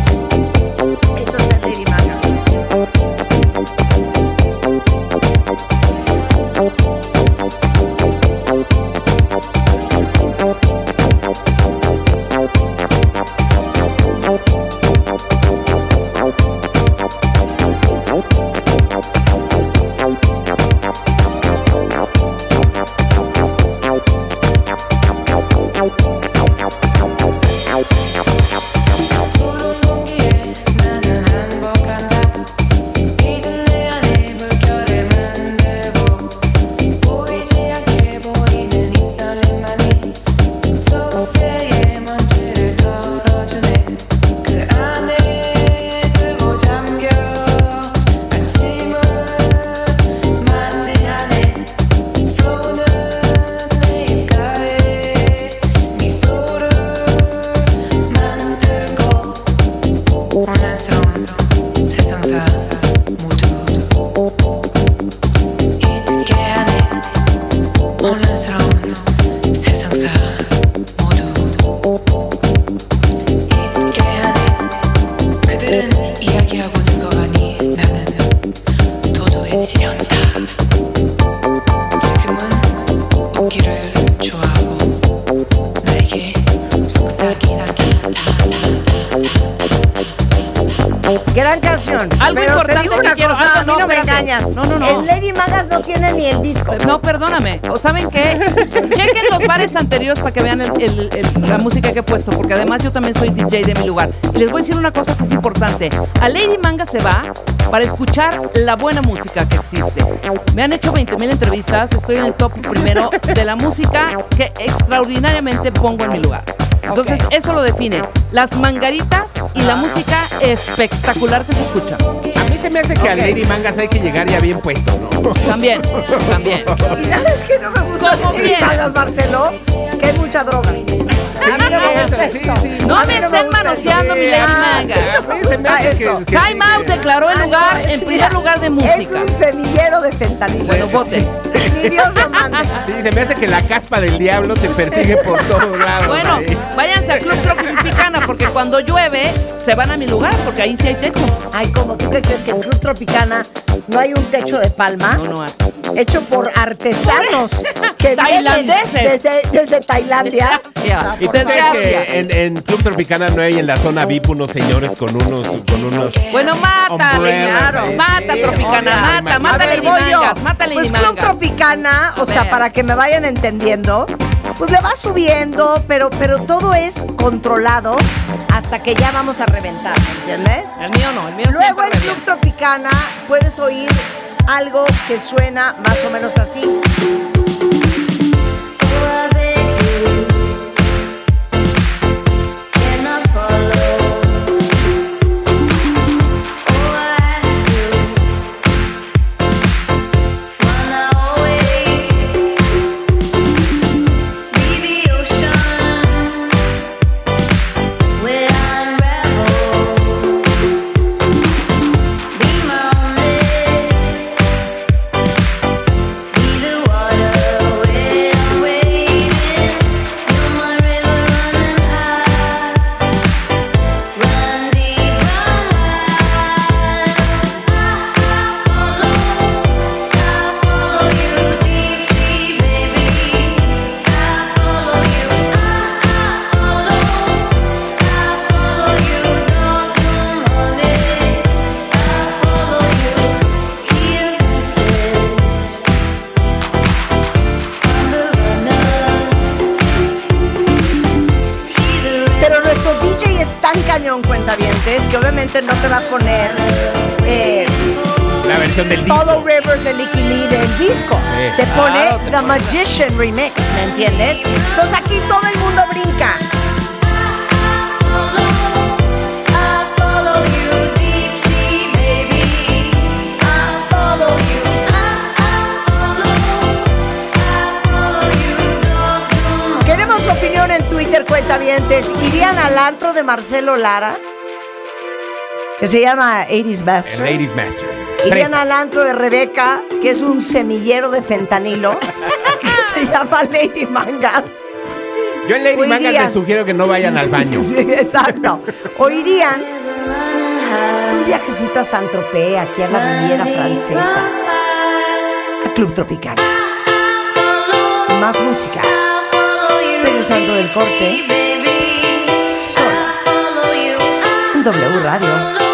Para que vean el- el- el- la música que he puesto, porque además yo también soy DJ de mi lugar. Y les voy a decir una cosa que es importante. A Lady Manga se va para escuchar la buena música que existe. Me han hecho 20 mil entrevistas, estoy en el top primero de la música que extraordinariamente pongo en mi lugar. Entonces, eso lo define. Las mangaritas y la música espectacular que se escucha. A mí se me hace que a Lady Mangas hay que llegar ya bien puesto, ¿no? También, también. ¿Y sabes qué no me gusta ¿Cómo de Lady? Magas, Marcelo? Que hay mucha droga. A mí no me gusta sí, eso. sí. No mí me estén manoseando eso. mi Lady Ah, Manga. A mí se me hace que, Eso. que Time sí, Out declaró el lugar, no, es- en primer lugar de Es música. un semillero de fentanilo. Bueno, voten. Ni Dios lo mande. Sí, se me hace que la caspa del diablo te persigue por todos lados. Bueno, ahí. váyanse al Club Tropicana porque cuando llueve se van a mi lugar porque ahí sí hay techo. Ay, como tú crees que en Club Tropicana no hay un techo de palma No, no hay. hecho por artesanos que Tailandeses. desde, desde Tailandia. Sea, ¿Y favor. que en, en Club Tropicana no hay en la zona VIP unos señores con unos, con unos Bueno, mata, Lady ahí. Mata, Sí, Tropicana, obvio. mata, yo. Mangas, mata Lady Pues Club Mangas. Tropicana, o sea, para que me vayan entendiendo, pues le va subiendo, pero, pero todo es controlado hasta que ya vamos a reventar, ¿me entiendes? El mío no, el mío Luego en Club. Tropicana puedes oír algo que suena más o menos así. Remix, ¿me entiendes? Entonces aquí todo el mundo brinca. Queremos su opinión en Twitter, cuentavientes. ¿Irían al antro de Marcelo Lara? Que se llama 80s El Master. Master. Irían al antro de Rebeca, que es un semillero de fentanilo, se llama Lady Mangas. Yo en Lady o Mangas irían. les sugiero que no vayan al baño. Sí, exacto. O irían. Es un viajecito a Saint-Tropez, aquí a la Riviera Francesa, a Club Tropical. Más música. Regresando del corte, sola, en W Radio.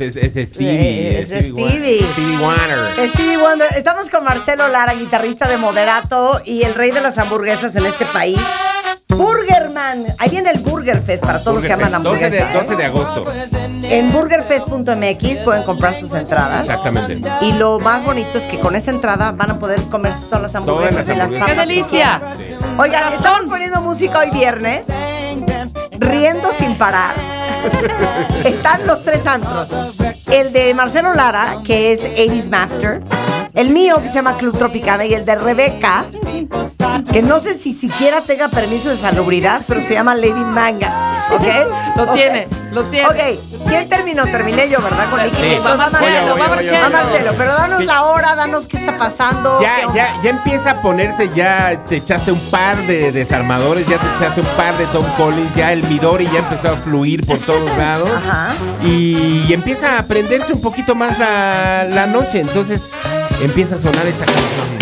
Es? ¿Quién es? Eh, pues es, es Stevie. Es Stevie. Stevie Wonder. Stevie Wonder. Estamos con Marcelo Lara, guitarrista de Moderato y el rey de las hamburguesas en este país. Burgerman. Ahí viene el Burger Fest para todos los que aman 12 de, hamburguesas. 12 de agosto. En burgerfest.mx pueden comprar sus entradas. Exactamente. Y lo más bonito es que con esa entrada van a poder comer todas las hamburguesas Todas las y las hamburguesas. papas. ¡Qué delicia! Oigan, estamos poniendo música hoy viernes, riendo sin parar. Están los tres antros. El de Marcelo Lara, que es 80s Master. El mío, que se llama Club Tropicana. Y el de Rebeca, que no sé si siquiera tenga permiso de salubridad, pero se llama Lady Mangas. ¿Ok? Lo tiene, lo tiene. Ok, ¿quién terminó? Terminé yo, ¿verdad? Con el Sí. Va Marcelo, va Marcelo. a Marcelo, pero danos Sí. la hora, danos qué está pasando. Ya, ya, ya empieza a ponerse, ya te echaste un par de desarmadores, ya te echaste un par de Tom Collins, ya el Midori ya empezó a fluir por todos lados. Ajá. Y, y empieza a prenderse un poquito más la, la noche. Entonces empieza a sonar esta canción.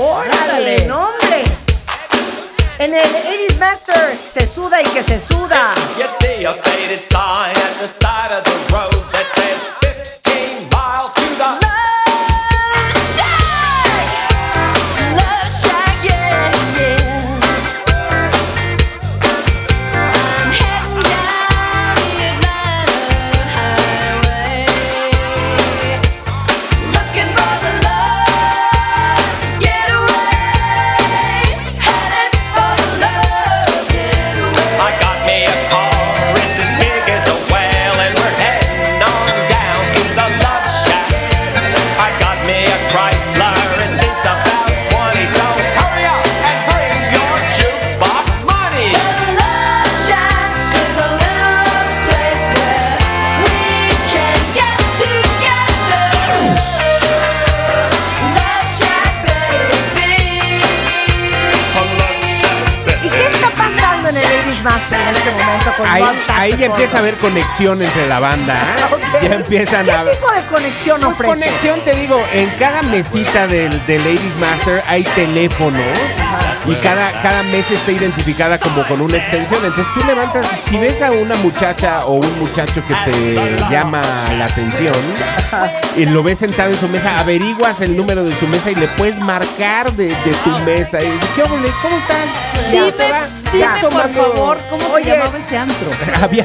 ¡Órale! ¡No, hombre! En el 80s Master se suda y que se suda. Ahí, de ya empieza a haber conexión entre la banda. ¿eh? Ya empiezan a ¿Qué tipo de conexión Pues ofrece? conexión, te digo, en cada mesita del, del Ladies Master hay teléfonos y cada, cada mesa está identificada como con una extensión. Entonces tú levantas, si ves a una muchacha o un muchacho que te llama la atención y lo ves sentado en su mesa, averiguas el número de su mesa y le puedes marcar de, de tu mesa y dices, ¿qué? ¿Cómo estás? Dime, ¿Te va? dime ¿Estás por tomando?" favor, ¿cómo Oye. se llamaba ese antro? Había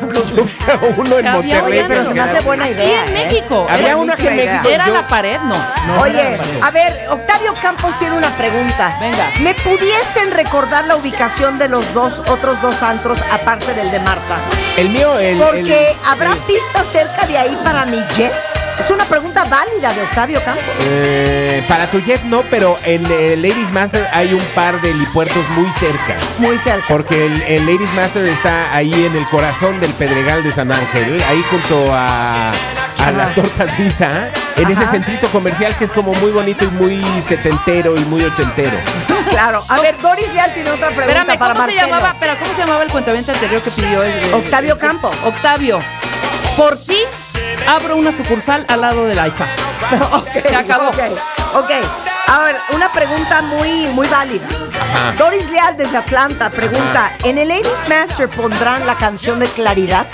uno en Había Monterrey. Oye, pero se me hace buena Aquí idea. en ¿eh? México. Había Era- uno aquí en México. Era yo- la pared, no. no Oye, a ver, Octavio Campos tiene una pregunta. Venga. ¿Me pudiesen recordar la ubicación de los dos otros dos antros aparte del de Marta? El mío, el. Porque el- habrá el- pistas cerca de ahí para mi jet. Es una pregunta válida de Octavio Campos. Eh, para tu jet no, pero en el Ladies Master hay un par de helipuertos muy cerca. Muy cerca. Porque el, el Ladies Master está ahí en el corazón del Pedregal de San Ángel, ahí junto a, a las tortas Visa, en ese centrito comercial que es como muy bonito y muy setentero y muy ochentero. Claro. A ver, Doris Leal tiene otra pregunta Espérame, para ¿cómo se Marcelo. llamaba? Pero ¿cómo se llamaba el cuentaviente anterior que pidió el, el- Octavio el- Campos. Octavio, por ti abro una sucursal al lado del AIFA. Ok, Se acabó. Ok, ok. A ver, una pregunta muy, muy válida. Ajá. Doris Leal desde Atlanta pregunta: ¿En el Ladies Master pondrán la canción de Claridad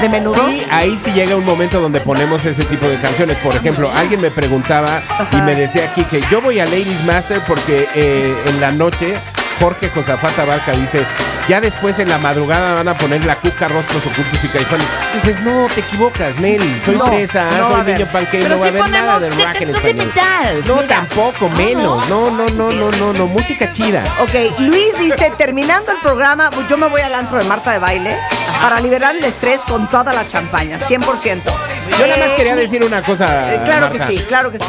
de menudo? Sí, ahí sí llega un momento donde ponemos ese tipo de canciones. Por ejemplo, alguien me preguntaba y me decía aquí que yo voy a Ladies Master porque eh, en la noche Jorge Josafata Barca dice, ya después en la madrugada van a poner la cuca, rostros ocultos y caifanes. Dices, no, te equivocas, Nelly. Soy No, fresa, no soy niño panque, Pero no va a haber nada de rock en español. No, tampoco, menos. No, no, no, no, no, no, música chida. Ok, Luis dice, terminando el programa, pues yo me voy al antro de Marta de baile para liberar el estrés con toda la champaña, 100%. Yo nada más Eh, quería decir una cosa. eh, claro que sí, claro que sí.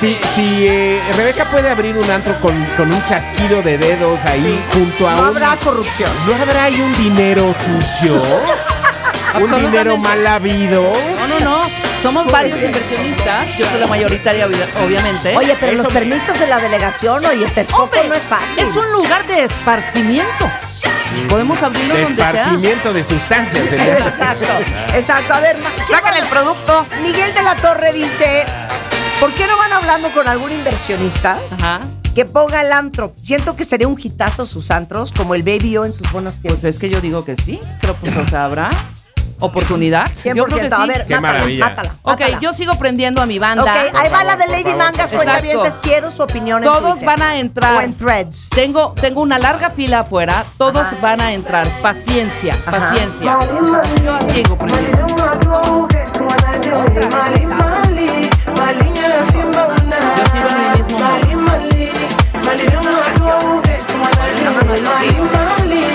Si, si eh, Rebeca puede abrir un antro con, con un chasquido de dedos ahí junto a No un... habrá corrupción. ¿No habrá ahí un dinero sucio? un Absolutamente. dinero mal habido. No, no, no. Somos varios inversionistas. Yo soy la mayoritaria, obvia- obviamente. Oye, pero Eso los permisos de la delegación, oye, Texcoco no es fácil. Es un lugar de esparcimiento. Podemos abrirlo De donde sea. esparcimiento de sustancias. en este- Exacto, exacto. A ver, ma- Sácale el producto. Miguel de la Torre dice, ¿por qué no van hablando con algún inversionista Ajá. que ponga el antro? Siento que sería un hitazo sus antros, como el Baby O en sus buenos tiempos. Pues es que yo digo que sí, pero pues o sea, habrá. oportunidad. 100%. Yo creo que A sí. ver, Qué mátala, maravilla. mátala. Ok, mátala. yo sigo prendiendo a mi banda. Ok, ahí va la de Lady favor. Mangas, Exacto. cuentavientes. Quiero su opinión en Todos Twitter. van a entrar. O en threads. Tengo, tengo una larga fila afuera. Todos Ajá. van a entrar. Paciencia, Ajá. paciencia. Yo sigo prendiendo. Yo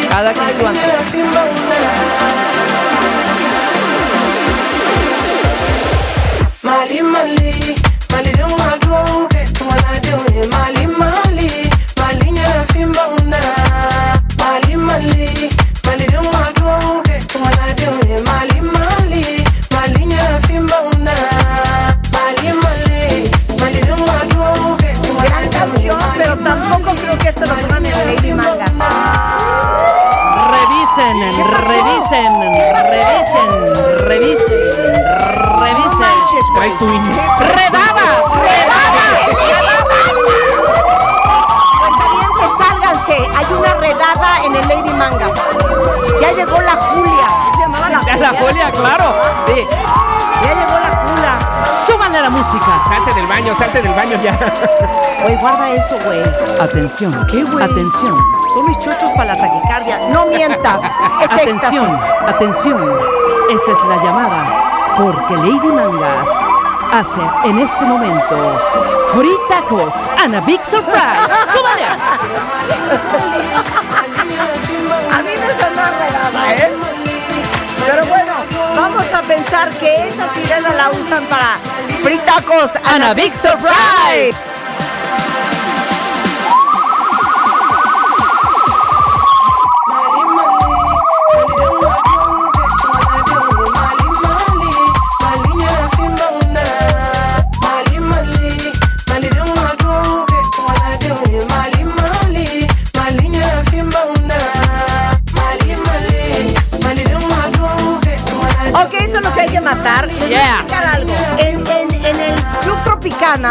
Cada quien su antojo. Mali Mali, Mali revisen, revisen, revisen, revisen. Traes tu. ¡Redada! Cuentavientes, sálganse. Hay una redada en el Lady Mangas. Ya llegó la Julia. ¿Cómo se llamaba la Ya Julia? la Julia, claro. Sí. Ya llegó la Julia. Súbanle la música. Salte del baño, salte del baño ya. Güey, guarda eso, güey. Atención. ¿Qué, güey? Atención. Son mis chochos para la taquicardia. No mientas. Es Atención. éxtasis. Atención. Esta es la llamada. Porque Lady Mangas hace en este momento Free Tacos and a Big Surprise. ¡Súbale! A mí me sonó redada, ¿eh? Pero bueno, vamos a pensar que esa sirena la usan para fritacos And a Big Surprise.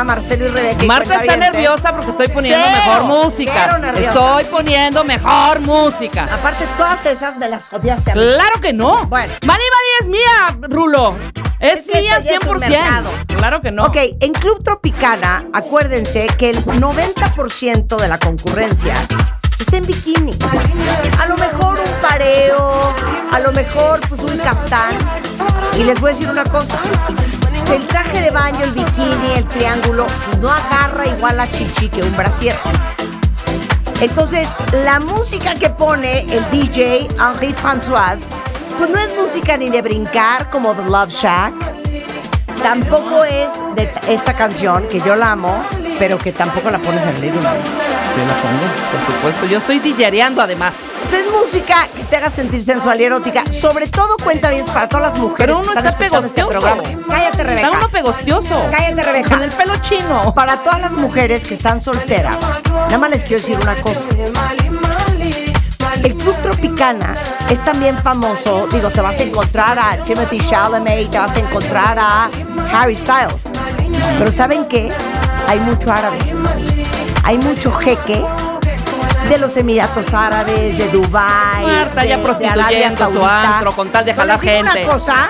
Marcelo y Rebeca. Marta está nerviosa porque estoy poniendo Cero, mejor música. Estoy poniendo mejor música. Aparte, todas esas me las copiaste a mí. Claro que no. Bueno. Mali Mali es mía, Rulo. Es, Es que mía esto ya es un 100%. mercado. Claro que no. Ok, en Club Tropicana, acuérdense que el 90% de la concurrencia está en bikini. A lo mejor un pareo, a lo mejor pues un caftán. Y les voy a decir una cosa. El traje de baño, el bikini, el triángulo, no agarra igual a chichi que un brasier. Entonces, la música que pone el DJ Henri François, pues no es música ni de brincar como The Love Shack, tampoco es de esta canción, que yo la amo, pero que tampoco la pones en Lady La pongo, por supuesto. Yo estoy DJereando además. Pues es música que te haga sentir sensual y erótica, sobre todo cuenta bien para todas las mujeres Pero que uno están está este pegostioso. programa. Cállate, Rebeca. Está uno pegostioso. Cállate, Rebeca. Con el pelo chino. Para todas las mujeres que están solteras, nada más les quiero decir una cosa. El Club Tropicana es también famoso, digo, te vas a encontrar a Timothy Chalamet, te vas a encontrar a Harry Styles. Pero ¿saben qué? Hay mucho árabe. Hay mucho jeque de los Emiratos Árabes, de Dubái, Marta de, ya de prostituyendo Arabia su Saudita. antro con tal de Pero jalar les digo gente. Una cosa,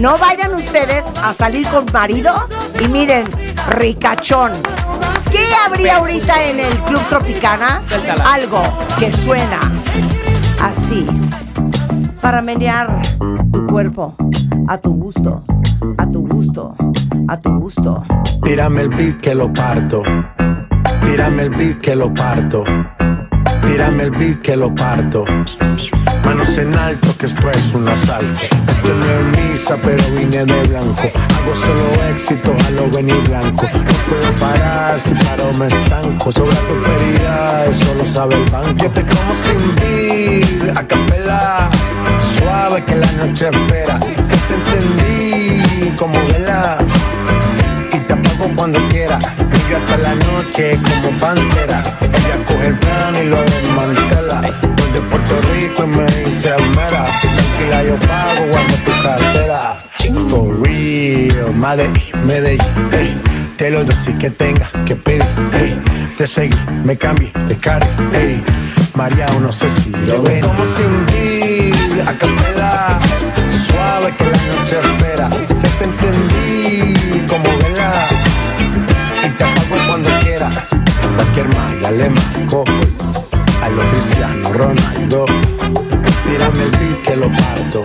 no vayan ustedes a salir con marido y miren, ricachón. ¿Qué habría ahorita en el Club Tropicana? Suéltala. Algo que suena así. Para menear tu cuerpo a tu gusto, a tu gusto, a tu gusto. Tírame el beat que lo parto. Tírame el beat que lo parto. Tírame el beat que lo parto. Manos en alto, que esto es un asalto. Esto no es misa, pero vine de blanco. Hago solo éxito, a lo venir blanco. No puedo parar, si paro me estanco. Sobre prosperidad, eso lo sabe el banco. Yo te como sin vid, a capela. Suave que la noche espera. Que te encendí como vela te apago cuando quiera. Yo hasta la noche como pantera. Ella coge el plano y lo desmantela. Voy de Puerto Rico y me dice almera. Tranquila, yo pago, guarda tu cartera. For real, madre, Medellín, ey. Te lo doy si que tenga que pedir. Te seguí, me cambié de cara, ey. María, no sé si lo ven. como sin vida, a capela. Suave que la noche espera. Te encendí como la lema, como a lo cristiano Ronaldo. Tírame el beat que lo parto.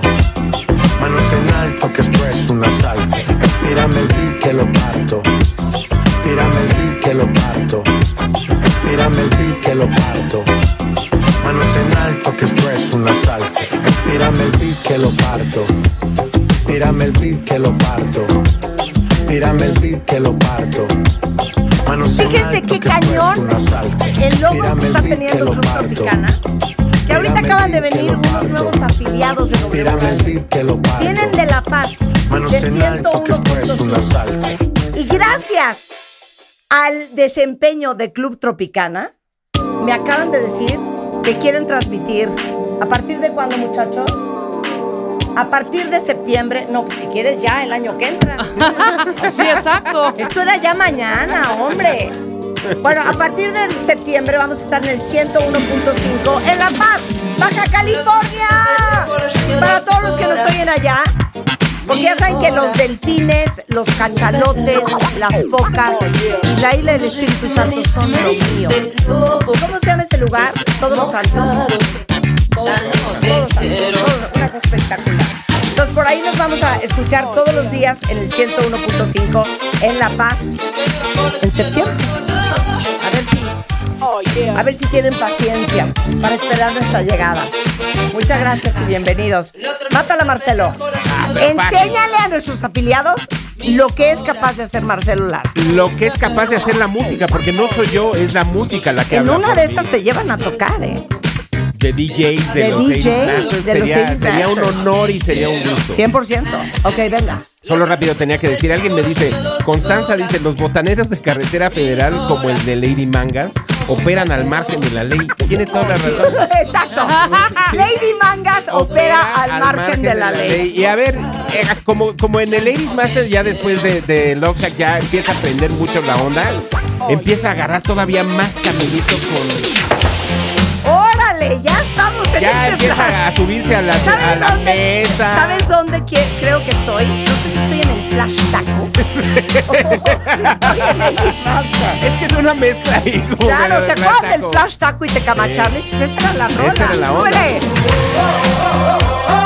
Manos en alto que esto es un asalto. Tírame el beat que lo parto. Tírame el beat que lo parto. Tírame el beat que lo parto. Manos en alto que esto es un asalto. Tírame el beat que lo parto. Tírame el beat que lo parto. Tírame el beat que lo parto. Fíjense qué cañón el logro Mírame que está teniendo Club. Tropicana. Que ahorita acaban de venir unos nuevos afiliados de W. Vienen de La Paz, de en alto, que esto es un 101.5. asalto. Y gracias al desempeño de Club Tropicana, me acaban de decir que quieren transmitir. ¿A partir de cuándo, muchachos? A partir de septiembre. No, pues si quieres ya, el año que entra. Sí, exacto. Esto era ya mañana, hombre. Bueno, a partir de septiembre vamos a estar en el 101.5 en La Paz, Baja California. Para todos los que nos oyen allá, porque ya saben que los delfines, los cachalotes, las focas y la isla del Espíritu Santo son lo mío. ¿Cómo se llama ese lugar? Todos los santos. Todos, todos una cosa espectacular. Entonces por ahí nos vamos a escuchar todos los días en el 101.5 en La Paz en septiembre. A ver si, a ver si tienen paciencia para esperar nuestra llegada. Muchas gracias y bienvenidos. Mátala, Marcelo. Enséñale a nuestros afiliados lo que es capaz de hacer Marcelo Lara. Lo que es capaz de hacer la música, porque no soy yo, es la música la que En habla una de mí. esas te llevan a tocar, ¿eh? De DJs, de, De los DJ, Masters, de los sería, Ladies sería un honor y sería un gusto. 100%. Ok, venga. Solo rápido tenía que decir, alguien me dice, Constanza dice, los botaneros de carretera federal como el de Lady Mangas operan al margen de la ley. Tiene toda la razón. Exacto. Lady Mangas opera al margen de la ley. Y a ver, eh, como, como en el Ladies Master ya después de, de Love Shack ya empieza a aprender mucho la onda, empieza a agarrar todavía más caminito con... Ya estamos en Ya este empieza plan. a subirse a la, a ¿Sabes la dónde? mesa. ¿Sabes dónde que- creo que estoy? No sé si estoy en el Flash Taco. o si estoy en Master. Es que es una mezcla ahí. Claro, ¿se acuerdan del. Flash Taco y Tecamacharles? Pues esta era la rola. Esta era la onda. ¡Súbele! Jungle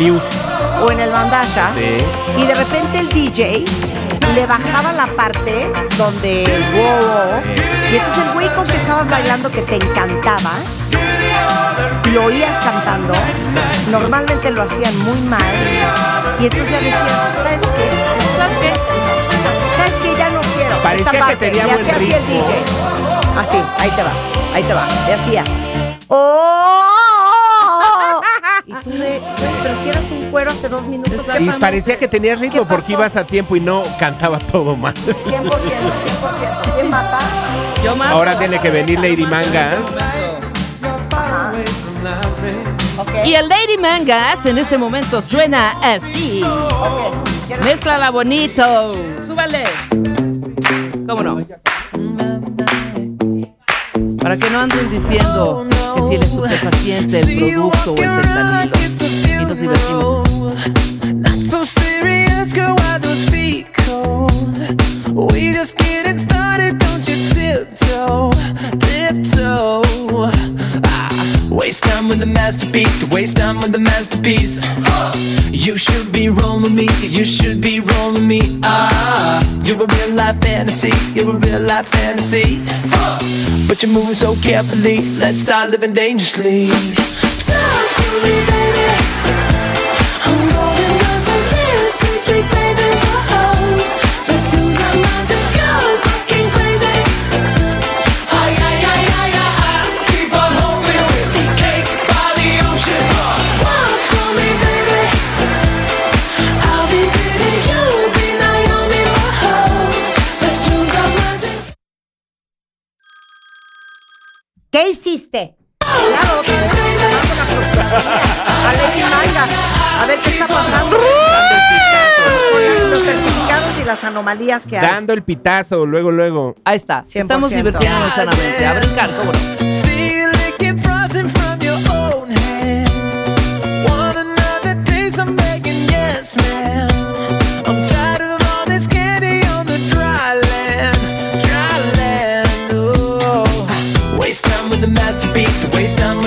news. o en el bandasha Sí. y de repente el DJ le bajaba la parte donde el wow, y entonces el güey con que estabas bailando que te encantaba lo oías cantando normalmente lo hacían muy mal y entonces ya decías ¿sabes qué? ¿Sabes qué? ¿sabes qué? ya no quiero Parecía esta que parte tenía y así hacía el. DJ así, ahí te va, ahí te va y hacía ¡Oh! "Güey, pero si eras un cuero hace dos minutos ¿qué Y pasó?" parecía que tenía ritmo ¿Qué porque ibas a tiempo y no cantaba todo más. 100%, 100%. ¿Quién mata? Yo más. Ahora tiene que venir Lady Mangas. Y el Lady Mangas en este momento suena así. Ok. ¿Quieres- Mézclala bonito. Súbale. ¿Cómo no? Para que no anden diciendo que si el estupefaciente, el producto o el fentanilo. bardzo i. Not so serious, girl, why those feet cold? We just getting started, don't you tiptoe, tiptoe. Ah, waste time with the masterpiece, to waste time with the masterpiece. You should be rolling me, you should be rolling me. Ah, you're a real life fantasy, you're a real life fantasy. But you're moving so carefully, let's start living dangerously. Time to leave ¿Qué hiciste? Claro, frustración. A Lady Mangas. A ver qué está pasando. Con los certificados y las anomalías que hay. Dando el pitazo, luego, luego. Ahí está. 100%. Estamos divirtiéndonos sanamente. A brincar, ¿cómo no?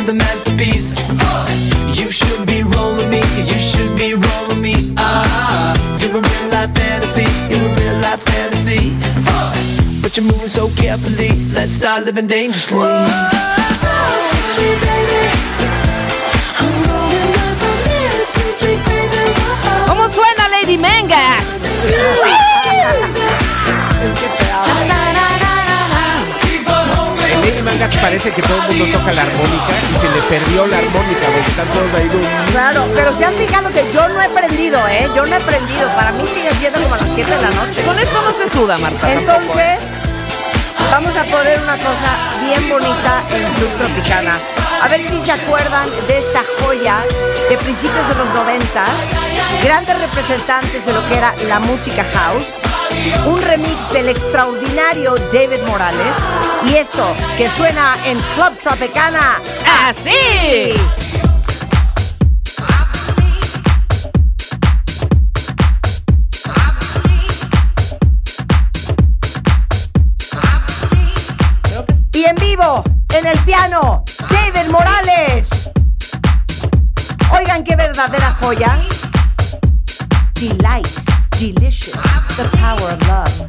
The masterpiece. You should be rolling me. You should be rolling me. Ah, you're a real life fantasy. You're a real life fantasy. But you're moving so carefully. Let's start living dangerously. Talk to me, baby. I'm rolling up on this sweet, sweet baby. ¿Cómo suena Lady Mangas? Parece que todo el mundo toca la armónica y se le perdió la armónica, porque están todos ahí. Claro, pero se han fijado que yo no he aprendido, ¿eh? Yo no he aprendido. Para mí sigue siendo como a las 7 de la noche. Con esto no se suda, Marta. tampoco, ¿eh? Entonces, vamos a poner una cosa bien bonita en Club Tropicana. A ver si se acuerdan de esta joya de principios de los noventas, grandes representantes de lo que era la música house, un remix del extraordinario David Morales y esto que suena en Club Tropicana. ¡Así! Y en vivo, en el piano, David Morales. Oigan qué verdadera joya. Delight, delicious, the power of love.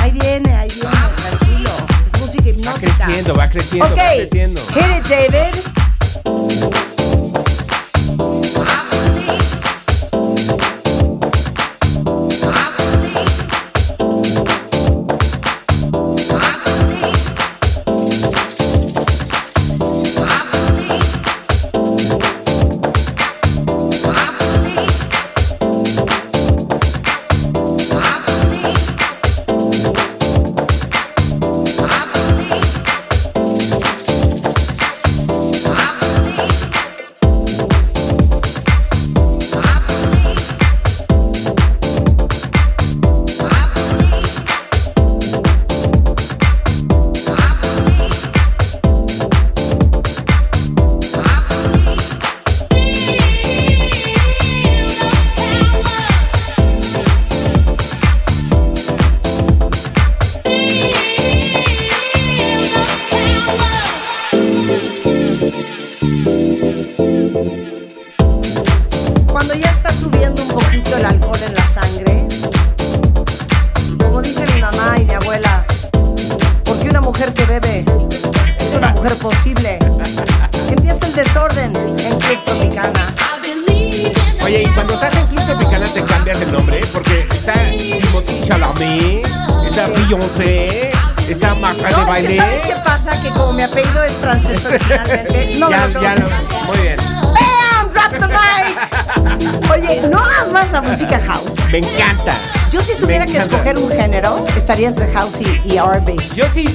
Ahí viene, ahí viene, tranquilo. Es música Va hipnótica. creciendo, va creciendo, Ok, va creciendo. hit it, David.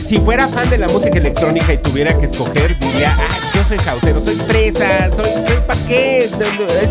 Si fuera fan de la música electrónica y tuviera que escoger, diría, ah, yo soy houseero, soy fresa, soy, soy ¿para qué? Esta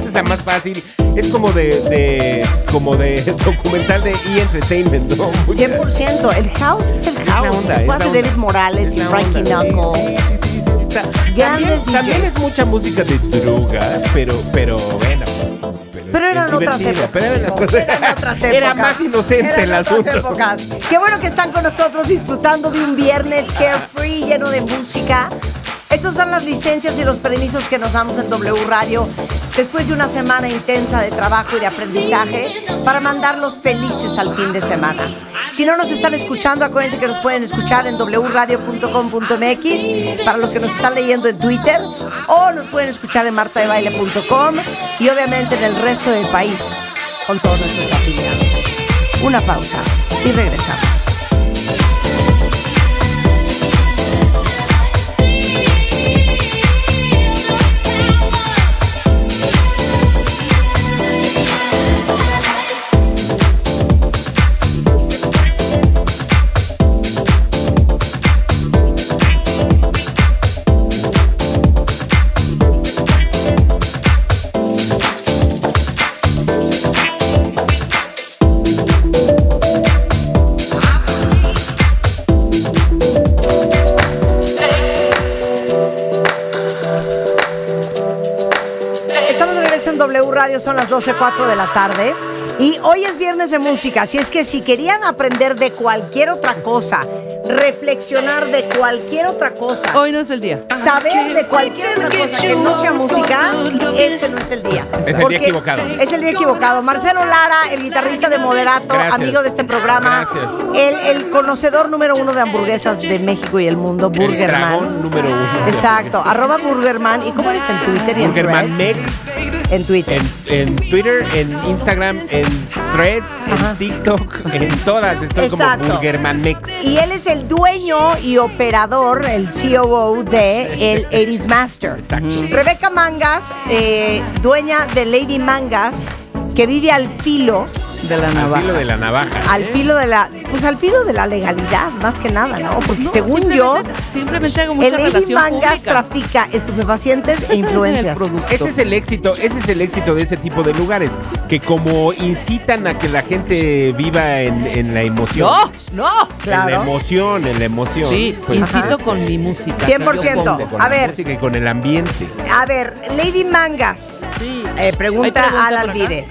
es la más fácil. Es como de, de como de documental de E! Entertainment, ¿no? Mucha- 100%. El house es el house. onda, es onda. David Morales Es y Frankie Knuckles. sí, sí, sí, También, también es mucha música de drogas, pero, pero bueno. Pero eran otras épocas. pero eran otras- otras Era épocas. más inocente Eran el otras asunto. épocas. Qué bueno que están con nosotros disfrutando de un viernes carefree lleno de música. Estos son las licencias y los permisos que nos damos en W Radio después de una semana intensa de trabajo y de aprendizaje para mandarlos felices al fin de semana. Si no nos están escuchando, acuérdense que nos pueden escuchar en wradio.com.mx para los que nos están leyendo en Twitter o nos pueden escuchar en martadebaile.com y obviamente en el resto del país con todos nuestros afiliados. Una pausa y regresamos. 12, 4 de la tarde. Y hoy es viernes de música, así es que si querían aprender de cualquier otra cosa, reflexionar de cualquier otra cosa. Hoy no es el día. Saber de cualquier otra cosa que no sea música, este no es el día. Es el día equivocado. Es el día equivocado. Marcelo Lara, el guitarrista de Moderato, amigo de este programa, el, el, conocedor número uno de hamburguesas de México y el mundo, Burgerman. El número uno. Exacto, arroba Burgerman. ¿Y cómo eres en Twitter y en Burgerman en Twitter. En, en Twitter, en Instagram, en Threads, Ajá. en TikTok, en todas. Estoy Exacto. como Burgerman Mex. Y él es el dueño y operador, el COO de el 80s Master. Exacto. Rebeca Mangas, eh, dueña de Lady Mangas, que vive al filo, De la Al navaja. filo de la navaja. al ¿eh? filo de la, pues al filo de la legalidad, más que nada, ¿no? Porque No, según simplemente- yo, Simplemente hago mucha el Lady Mangas pública. trafica estupefacientes e influencias. Ese es el éxito, ese es el éxito de ese tipo de lugares, que como incitan a que la gente viva en, en la emoción. No, no. En la emoción, en la emoción. Sí, pues, incito ajá, con mi música. 100%. que yo pongo. con A ver. y con el ambiente. A ver, Lady Mangas, Sí. eh, pregunta, pregunta al. Alvide.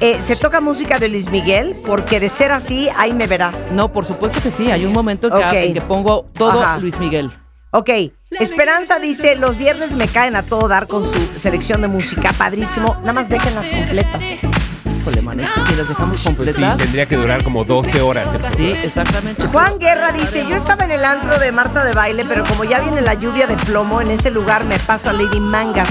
Eh, ¿Se toca música de Luis Miguel? Porque de ser así, ahí me verás. No, por supuesto que sí. Hay un momento en que, Ok. en que pongo todo Ajá. Luis Miguel. Ok, Esperanza dice, los viernes me caen a todo dar con su selección de música, padrísimo, nada más déjenlas completas. Es que si las dejamos Pues sí, completas. tendría que durar como 12 horas. el Sí, exactamente. Juan Guerra dice, yo estaba en el antro de Marta de baile, pero como ya viene la lluvia de plomo, en ese lugar me paso a Lady Mangas.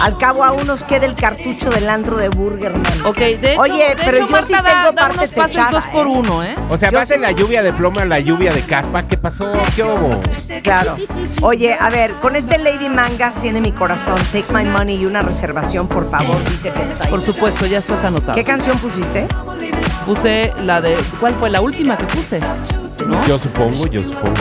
Al cabo aún nos queda el cartucho del antro de Burgerman. Ok, de hecho, Oye, de pero hecho, yo Marta sí da- tengo da parte unos pases techada, dos por ¿eh? uno, ¿eh? O sea, vas en la lluvia de plomo a la lluvia de caspa. ¿Qué pasó? ¿Qué hubo? Claro. Oye, a ver, con este Lady Mangas tiene mi corazón. Take my money y una reservación, por favor, dice. Por supuesto, ya estás anotado. ¿Qué canción pusiste? Puse la de. ¿Cuál fue la última que puse? ¿No? Yo supongo, yo supongo.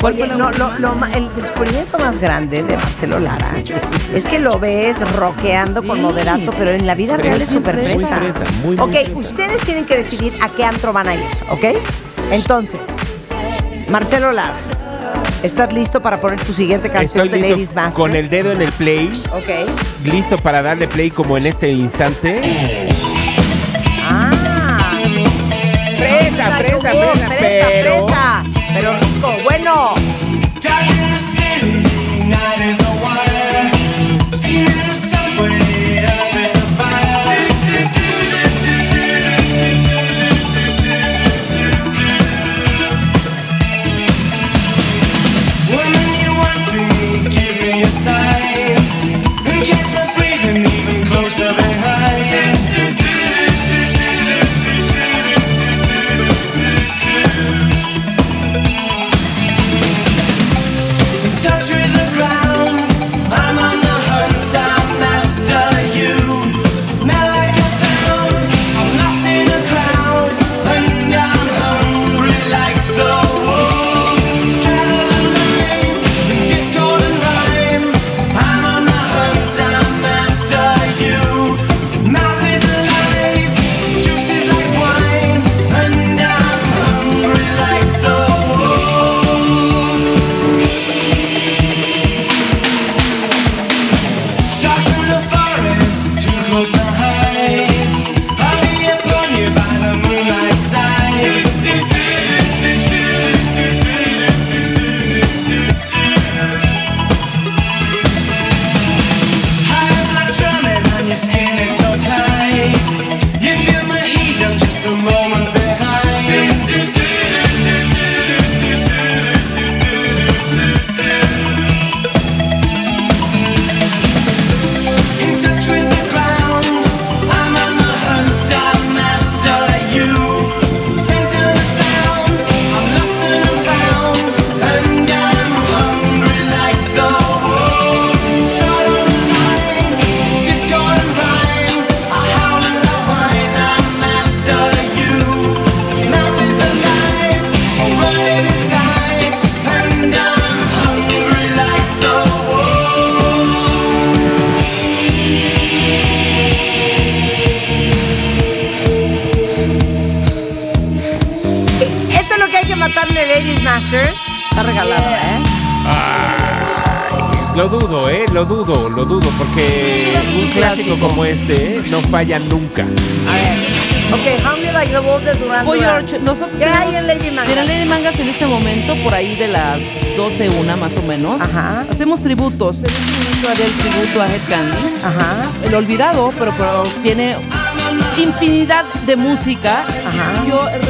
¿Cuál Oye, fue la no, lo- lo ma- el descubrimiento más grande de Marcelo Lara es que lo ves rockeando con Sí. moderato, pero en la vida Sí, real es súper fresa. Muy muy, Ok, ustedes tienen que decidir a qué antro van a ir, ¿ok? Entonces, Marcelo Lara, ¿estás listo para poner tu siguiente canción Estoy de listo Ladies Master? con el dedo en el play, Ok. listo para darle play como en este instante. Un como este ¿eh? no falla nunca. Ok, How You Like the Wolf de Duran Boy Duran. George, nosotros ¿Qué hay tenemos- en Lady Mangas? Mira, Lady Mangas en este momento, por ahí de las 12, una más o menos, Ajá. hacemos tributos. Este haré el tributo a Head Candy. Ajá. El olvidado, pero, pero tiene infinidad de música. Ajá. Yo, eh,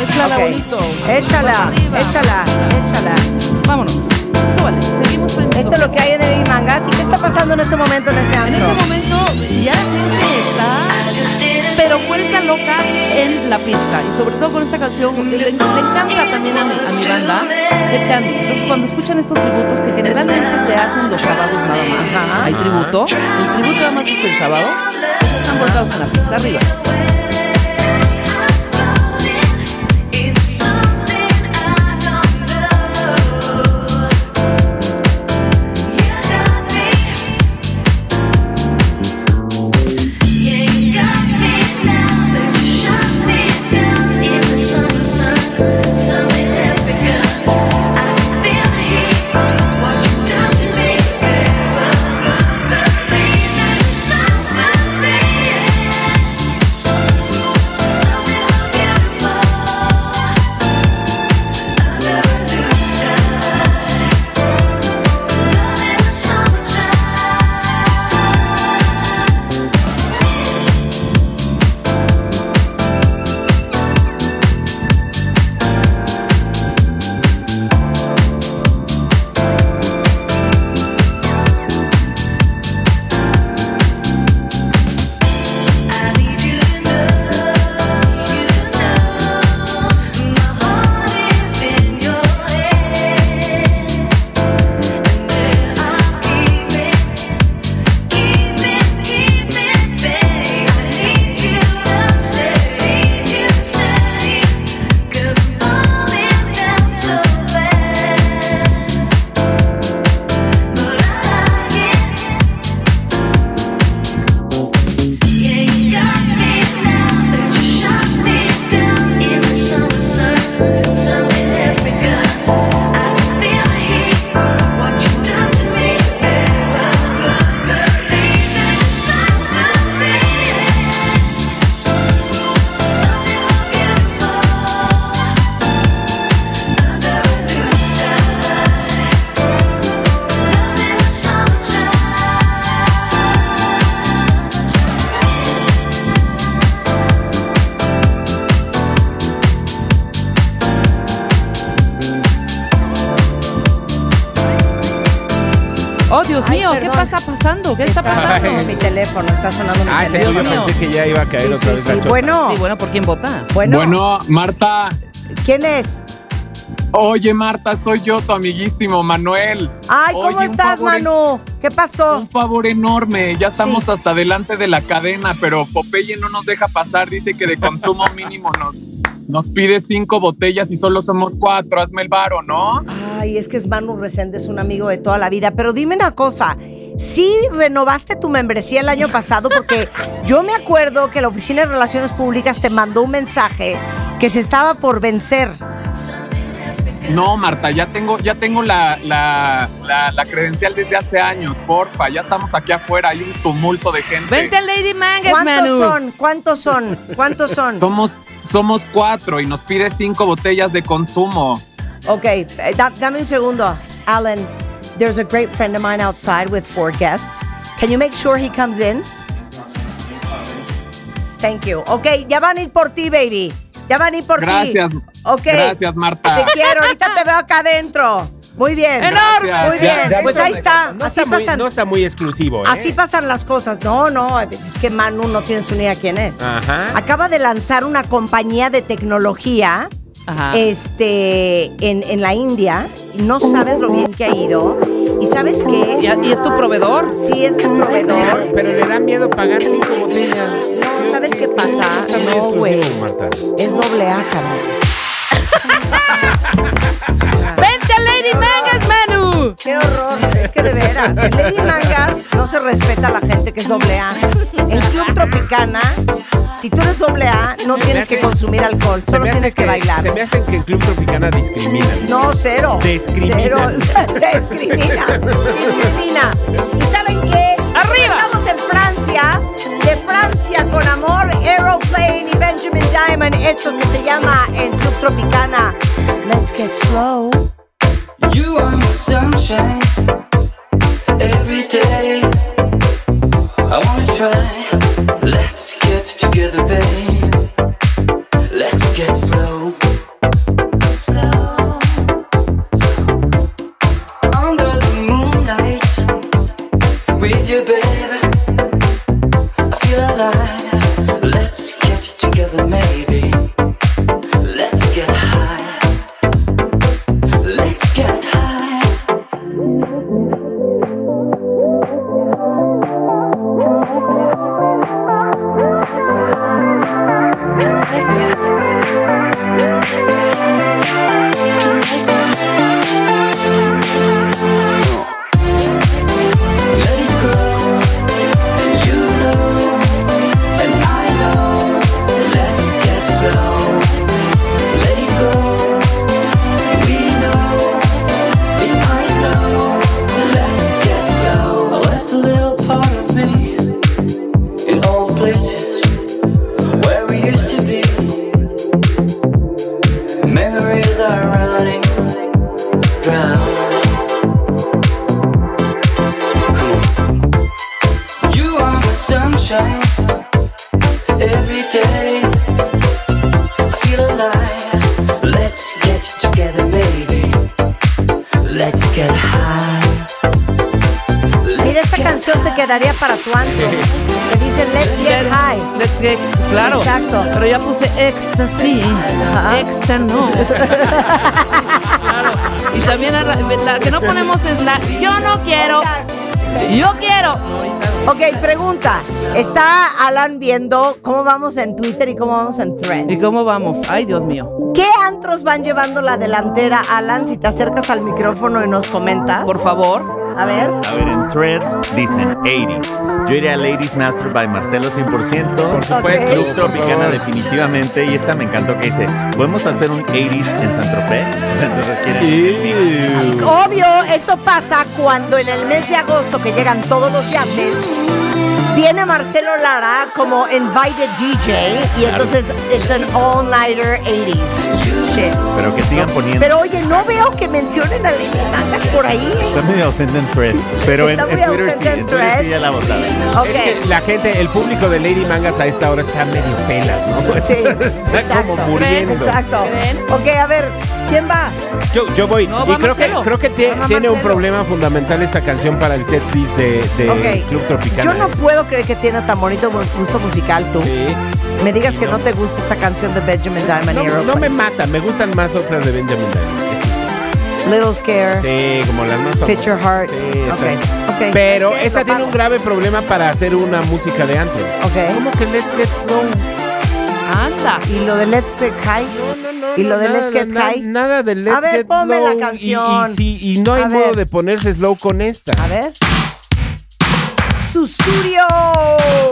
mezclala Ok. bonito. Échala, Arriba. échala, échala. Vámonos. Súbale, seguimos prendiendo. Esto es lo que hay en Lady Mangas. ¿Y qué está pasando en este momento en ese En antro? este momento ya la gente está, pero vuelta loca en la pista. Y sobre todo con esta canción, le, le encanta también a mi, a mi banda, Head Candy. Entonces cuando escuchan estos tributos que generalmente se hacen los sábados nada más, Ajá. hay tributo. El tributo nada más es el sábado. Están voltados en la pista, arriba. Bueno, Sí, bueno, ¿por quién vota? bueno, Bueno, Marta, ¿quién es? oye Marta, soy yo, tu amiguísimo Manuel. Ay, ¿cómo Oye, estás, favor Manu? ¿Qué pasó? Un favor enorme, ya estamos Sí. hasta delante de la cadena, pero Popeye no nos deja pasar, dice que de consumo mínimo nos, nos pide cinco botellas y solo somos cuatro, hazme el varo, ¿no? Ay, es que es Manu Resende, es un amigo de toda la vida. Pero dime una cosa, ¿sí renovaste tu membresía el año pasado? Porque yo me acuerdo que la Oficina de Relaciones Públicas te mandó un mensaje que se estaba por vencer. No, Marta, ya tengo, ya tengo la, la, la, la credencial desde hace años, porfa, ya estamos aquí afuera, hay un tumulto de gente. Vente Lady Mangas, ¿Cuántos Manu. son? ¿Cuántos son? ¿Cuántos son? Somos, somos cuatro y nos pide cinco botellas de consumo. Ok, eh, da- dame un segundo. Alan, there's a great friend of mine outside with four guests. Can you make sure he comes in? Thank you. Ok, ya van a ir por ti, baby. Ya van a ir por Gracias. ti. Ok. Gracias, Marta. Te quiero, ahorita te veo acá adentro. Muy bien. ¡Enorme! Muy bien. Ya- ya pues ahí está. No así está, muy, pasan. no está muy exclusivo, ¿eh? Así pasan las cosas. No, no, a veces es que Manu no tienes ni idea quién es. Ajá. Acaba de lanzar una compañía de tecnología Ajá. este, en, en la India. No sabes lo bien que ha ido. ¿Y sabes qué? ¿Y, es tu proveedor? Sí, es mi proveedor. Pero le da miedo pagar cinco botellas. No, ¿sabes qué pasa? No, güey. Es doble A, cabrón. ¡Vente a Lady Mangas, Manu! ¡Qué horror! Es que de veras, en Lady Mangas no se respeta a la gente que es doble A. En Club Tropicana Si tú eres doble A, no tienes que consumir alcohol, solo tienes que, bailar. Se me hace que en Club Tropicana discriminan. No, cero. Discrimina. Cero. Discrimina. Discrimina. ¿Y saben qué? ¡Arriba! Estamos en Francia. De Francia con amor, Aeroplane y Benjamin Diamond. Esto que se llama en Club Tropicana. Let's get slow. You are my sunshine every day. I wanna try. Let's get together, babe. Let's get Ok, pregunta. Está Alan viendo cómo vamos en Twitter y cómo vamos en Threads. ¿Y cómo vamos? Ay, Dios mío. ¿Qué antros van llevando la delantera, Alan? Si te acercas al micrófono y nos comentas. Por favor. A ver. A ver, en Threads dicen 80s. Yo iría a Ladies Master by Marcelo 100%. Por supuesto. Club por Tropicana definitivamente. Y esta me encantó que dice, ¿podemos hacer un 80s en San Tropez? O sea, entonces quieren. Obvio, eso pasa cuando en el mes de agosto que llegan todos los yates, viene Marcelo Lara como invited DJ y entonces it's an all-nighter 80s shit. Pero que sigan poniendo. Pero oye, no veo que mencionen a Lady Mangas por ahí. Está medio ausente en Threads. Pero en, Está en Twitter sí. en Twitter sí ya la votaron. Ok. Es que la gente, el público de Lady Mangas a esta hora está medio pelas, ¿no? Sí, Está exacto. como muriendo. Exacto. Ok, a ver, ¿quién va? Yo, yo voy. No, y creo que, creo que tiene un problema fundamental esta canción para el set list de. Club Tropicana. Yo no puedo creer que tiene tan bonito gusto musical tú. Sí. Me digas que no te gusta esta canción de Benjamin Diamond No, no me matan, me gustan más otras de Benjamin Diamond. Little Scare. Sí, como las más Fit Your Heart. Sí, Ok, exacto. ok. Pero Es que esta tiene un grave problema para hacer una música de antro. Ok. ¿Cómo que Let's Get Slow? Anda. ¿Y lo de Let's Get High? ¿Y lo de nada, Let's Get na- High? Nada de Let's A ver, Get ponme la y- canción. Y, no hay A modo ver. de ponerse slow con esta. A ver. Susurio.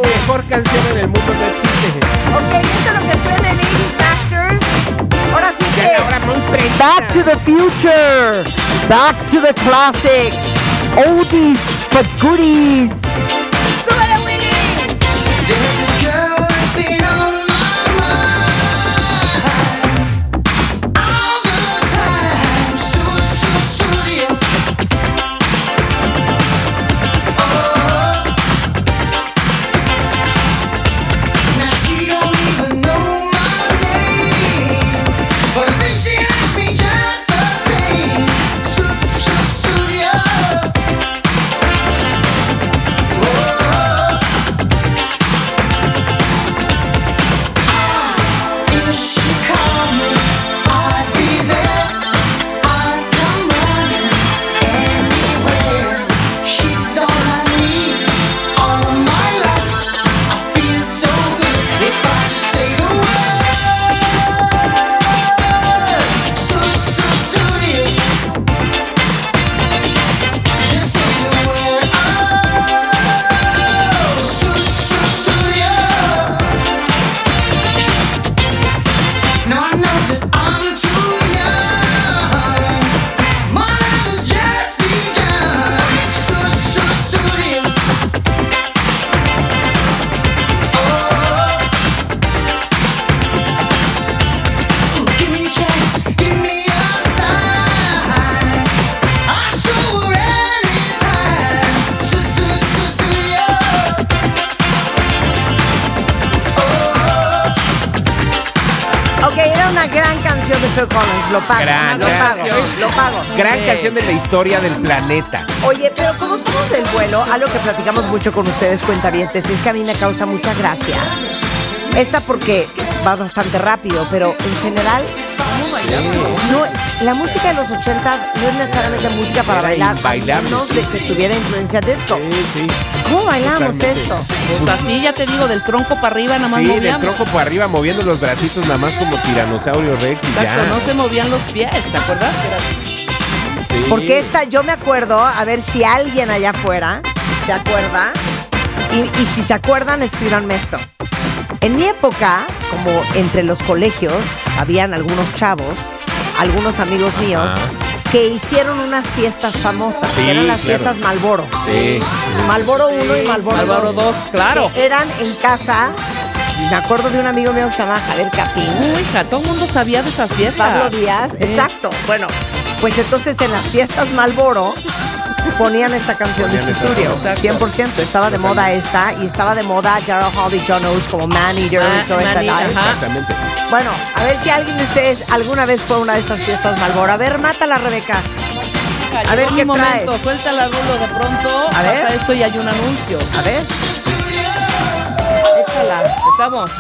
Mejor canción en el mundo no existe. Ok, esto es lo que suena en 80s Masters. Ahora sí que. Back to the future. Back to the classics. Oldies but goodies. Ok, era una gran canción de Phil Collins, lo pago. Gran lo pago, lo pago. Gran canción de la historia del planeta. Oye, pero como somos del vuelo, algo que platicamos mucho con ustedes, cuentavientes, es que a mí me causa mucha gracia esta porque va bastante rápido, pero en general, no, la música de los ochentas no es necesariamente música para Era bailar, a menos sí. de que tuviera influencia disco. Sí, sí. ¿Cómo bailamos esto? Pues así ya te digo, del tronco para arriba nada más Sí, del tronco por arriba moviendo los bracitos nada más como tiranosaurio rex y Exacto, ya. no se movían los pies, ¿te acuerdas? Sí. Porque esta, yo me acuerdo, a ver si alguien allá afuera se acuerda, y, y si se acuerdan, escríbanme esto. En mi época, como entre los colegios, habían algunos chavos, algunos amigos míos, que hicieron unas fiestas famosas, Sí, que eran las claro. fiestas Malboro. Sí. Malboro 1 y Malboro 2. Malboro 2, claro. Eran en casa, me acuerdo de un amigo mío que se llamaba Javier Capín. Uy, hija, todo el mundo sabía de esas fiestas. Pablo Díaz, exacto. Bueno, pues entonces en las fiestas Malboro ponían esta canción de Ponían esta Susurio. canción. 100% estaba de moda esta y estaba de moda Gerald Hall y John Oates como Man Eater Ah, y Eater, live. ajá. Exactamente. Bueno, a ver si alguien de ustedes alguna vez fue a una de esas fiestas Malboro. A ver, mátala, Rebeca. A ver, ¿qué momento, traes? suelta la rulo de pronto. A ver. Pasa esto y hay un anuncio. A ver. Échala, estamos.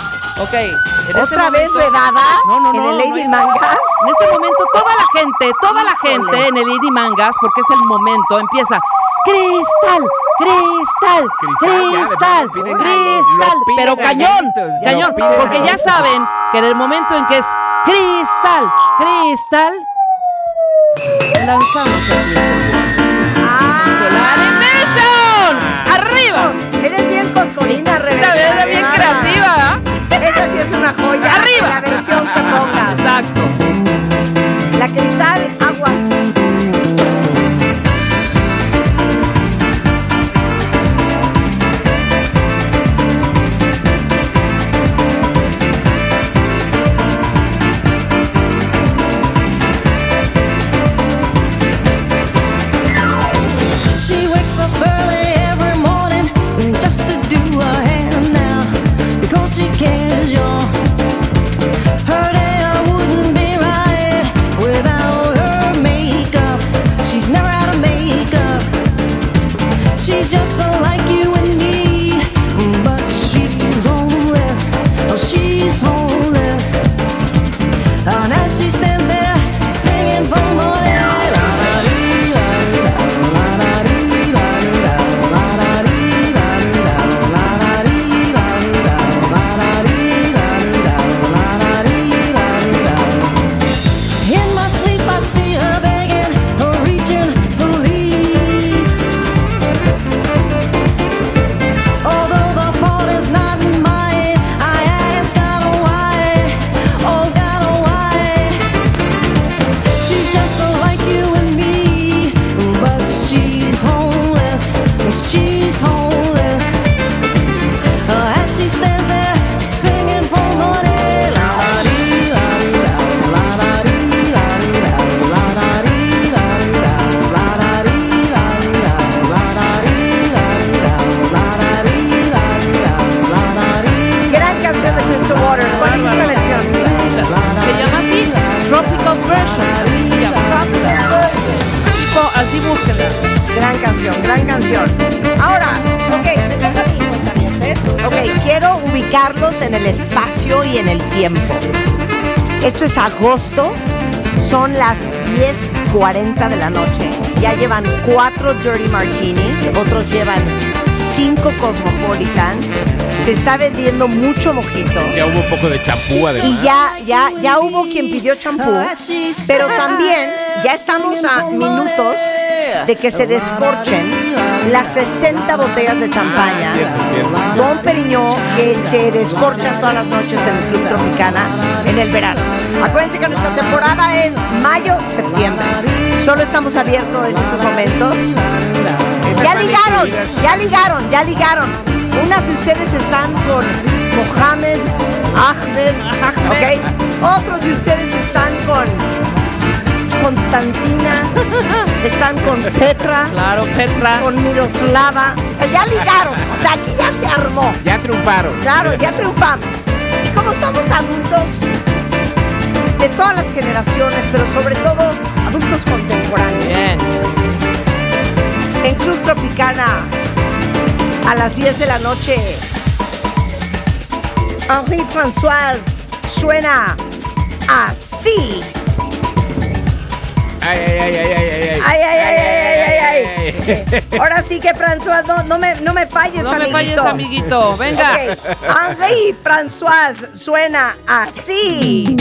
Ok. en este ¿Otra vez momento- redada No, no, en el Lady Mangas? En este momento, toda la gente, toda la gente en el Lady Mangas, porque es el momento, empieza. Cristal, cristal, Cristal, cristal, pero cañón, cañón, porque ya saben que en el momento en que es cristal, cristal, lanzamos el cristal. Es una joya. Arriba. La versión que pongas. Exacto. Agosto, son las 10.40 de la noche. Ya llevan cuatro Dirty Martinis, otros llevan cinco Cosmopolitans. Se está vendiendo mucho mojito. Ya hubo un poco de champú además. Y ya, ya, ya hubo quien pidió champú, pero también ya estamos a minutos de que se descorchen las 60 botellas de champaña. Don Periñó que se descorchan todas las noches en el Club Tropicana en el verano. Acuérdense que nuestra temporada es mayo-septiembre. Solo estamos abiertos en esos momentos. Ya ligaron, ya ligaron, ya ligaron. Unas de ustedes están con Mohamed, Ahmed, ¿ok? Otros de ustedes están con Constantina, están con Petra, Claro, Petra. con Miroslava. O sea, ya ligaron, o sea, aquí ya se armó. Ya triunfaron. Claro, ya triunfamos. Y como somos adultos, de todas las generaciones, pero sobre todo adultos contemporáneos. Bien. En Club Tropicana, a las 10 de la noche, Henri François suena así. Ay, ay, ay, ay, ay, ay. Ay, ay, ay, ay, ay, ay, ay. Ahora sí que François, no, no me, no me falles, No me amiguito. falles, amiguito. Venga. Ok. Henri François suena así.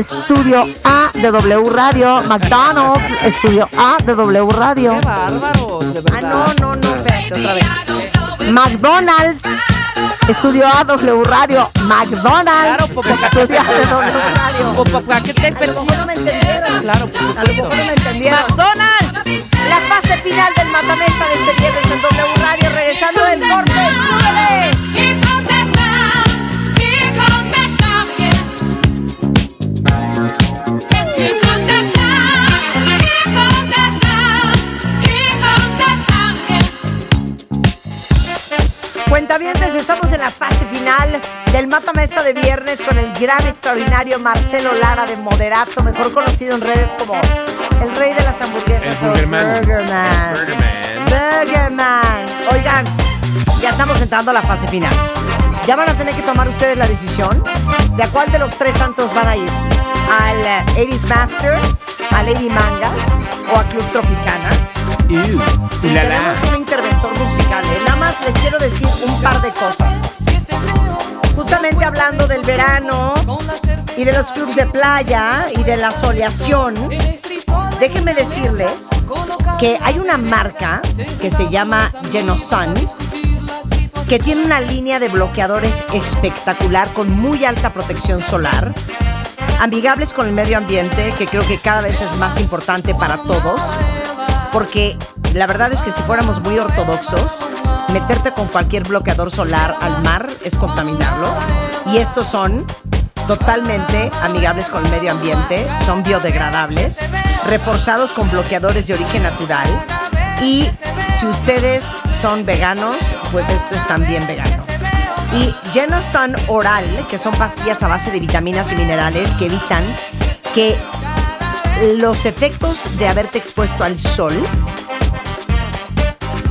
Estudio A de W Radio. McDonald's Estudio A de W Radio. Qué bárbaros, de verdad. Ah, no, no, no, espérate otra vez. McDonald's Estudio A W Radio. Claro, McDonald's Popoca- Estudio A de W Radio. Popoca- ¿qué te mejor no me entendieron. Claro, A lo mejor no me entendieron. McDonald's. La fase final del Matamesta de este viernes en W Radio. Regresando del corte. Del Matamesta de viernes con el gran extraordinario Marcelo Lara de Moderato, mejor conocido en redes como el rey de las hamburguesas El Burgerman. Burgerman. Burgerman. Oigan, ya estamos entrando a la fase final. Ya van a tener que tomar ustedes la decisión de a cuál de los tres santos van a ir. Al eh, 80s Master, a Lady Mangas o a Club Tropicana. Y Y la tenemos la. un interventor musical. ¿eh? Nada más les quiero decir un par de cosas. Justamente hablando del verano y de los clubs de playa y de la soleación, déjenme decirles que hay una marca que se llama Genosun que tiene una línea de bloqueadores espectacular con muy alta protección solar, amigables con el medio ambiente, que creo que cada vez es más importante para todos, porque la verdad es que si fuéramos muy ortodoxos, meterte con cualquier bloqueador solar al mar es contaminarlo, y estos son totalmente amigables con el medio ambiente, son biodegradables, reforzados con bloqueadores de origen natural, y si ustedes son veganos, pues esto es también vegano. Y Genosun Oral, que son pastillas a base de vitaminas y minerales que evitan que los efectos de haberte expuesto al sol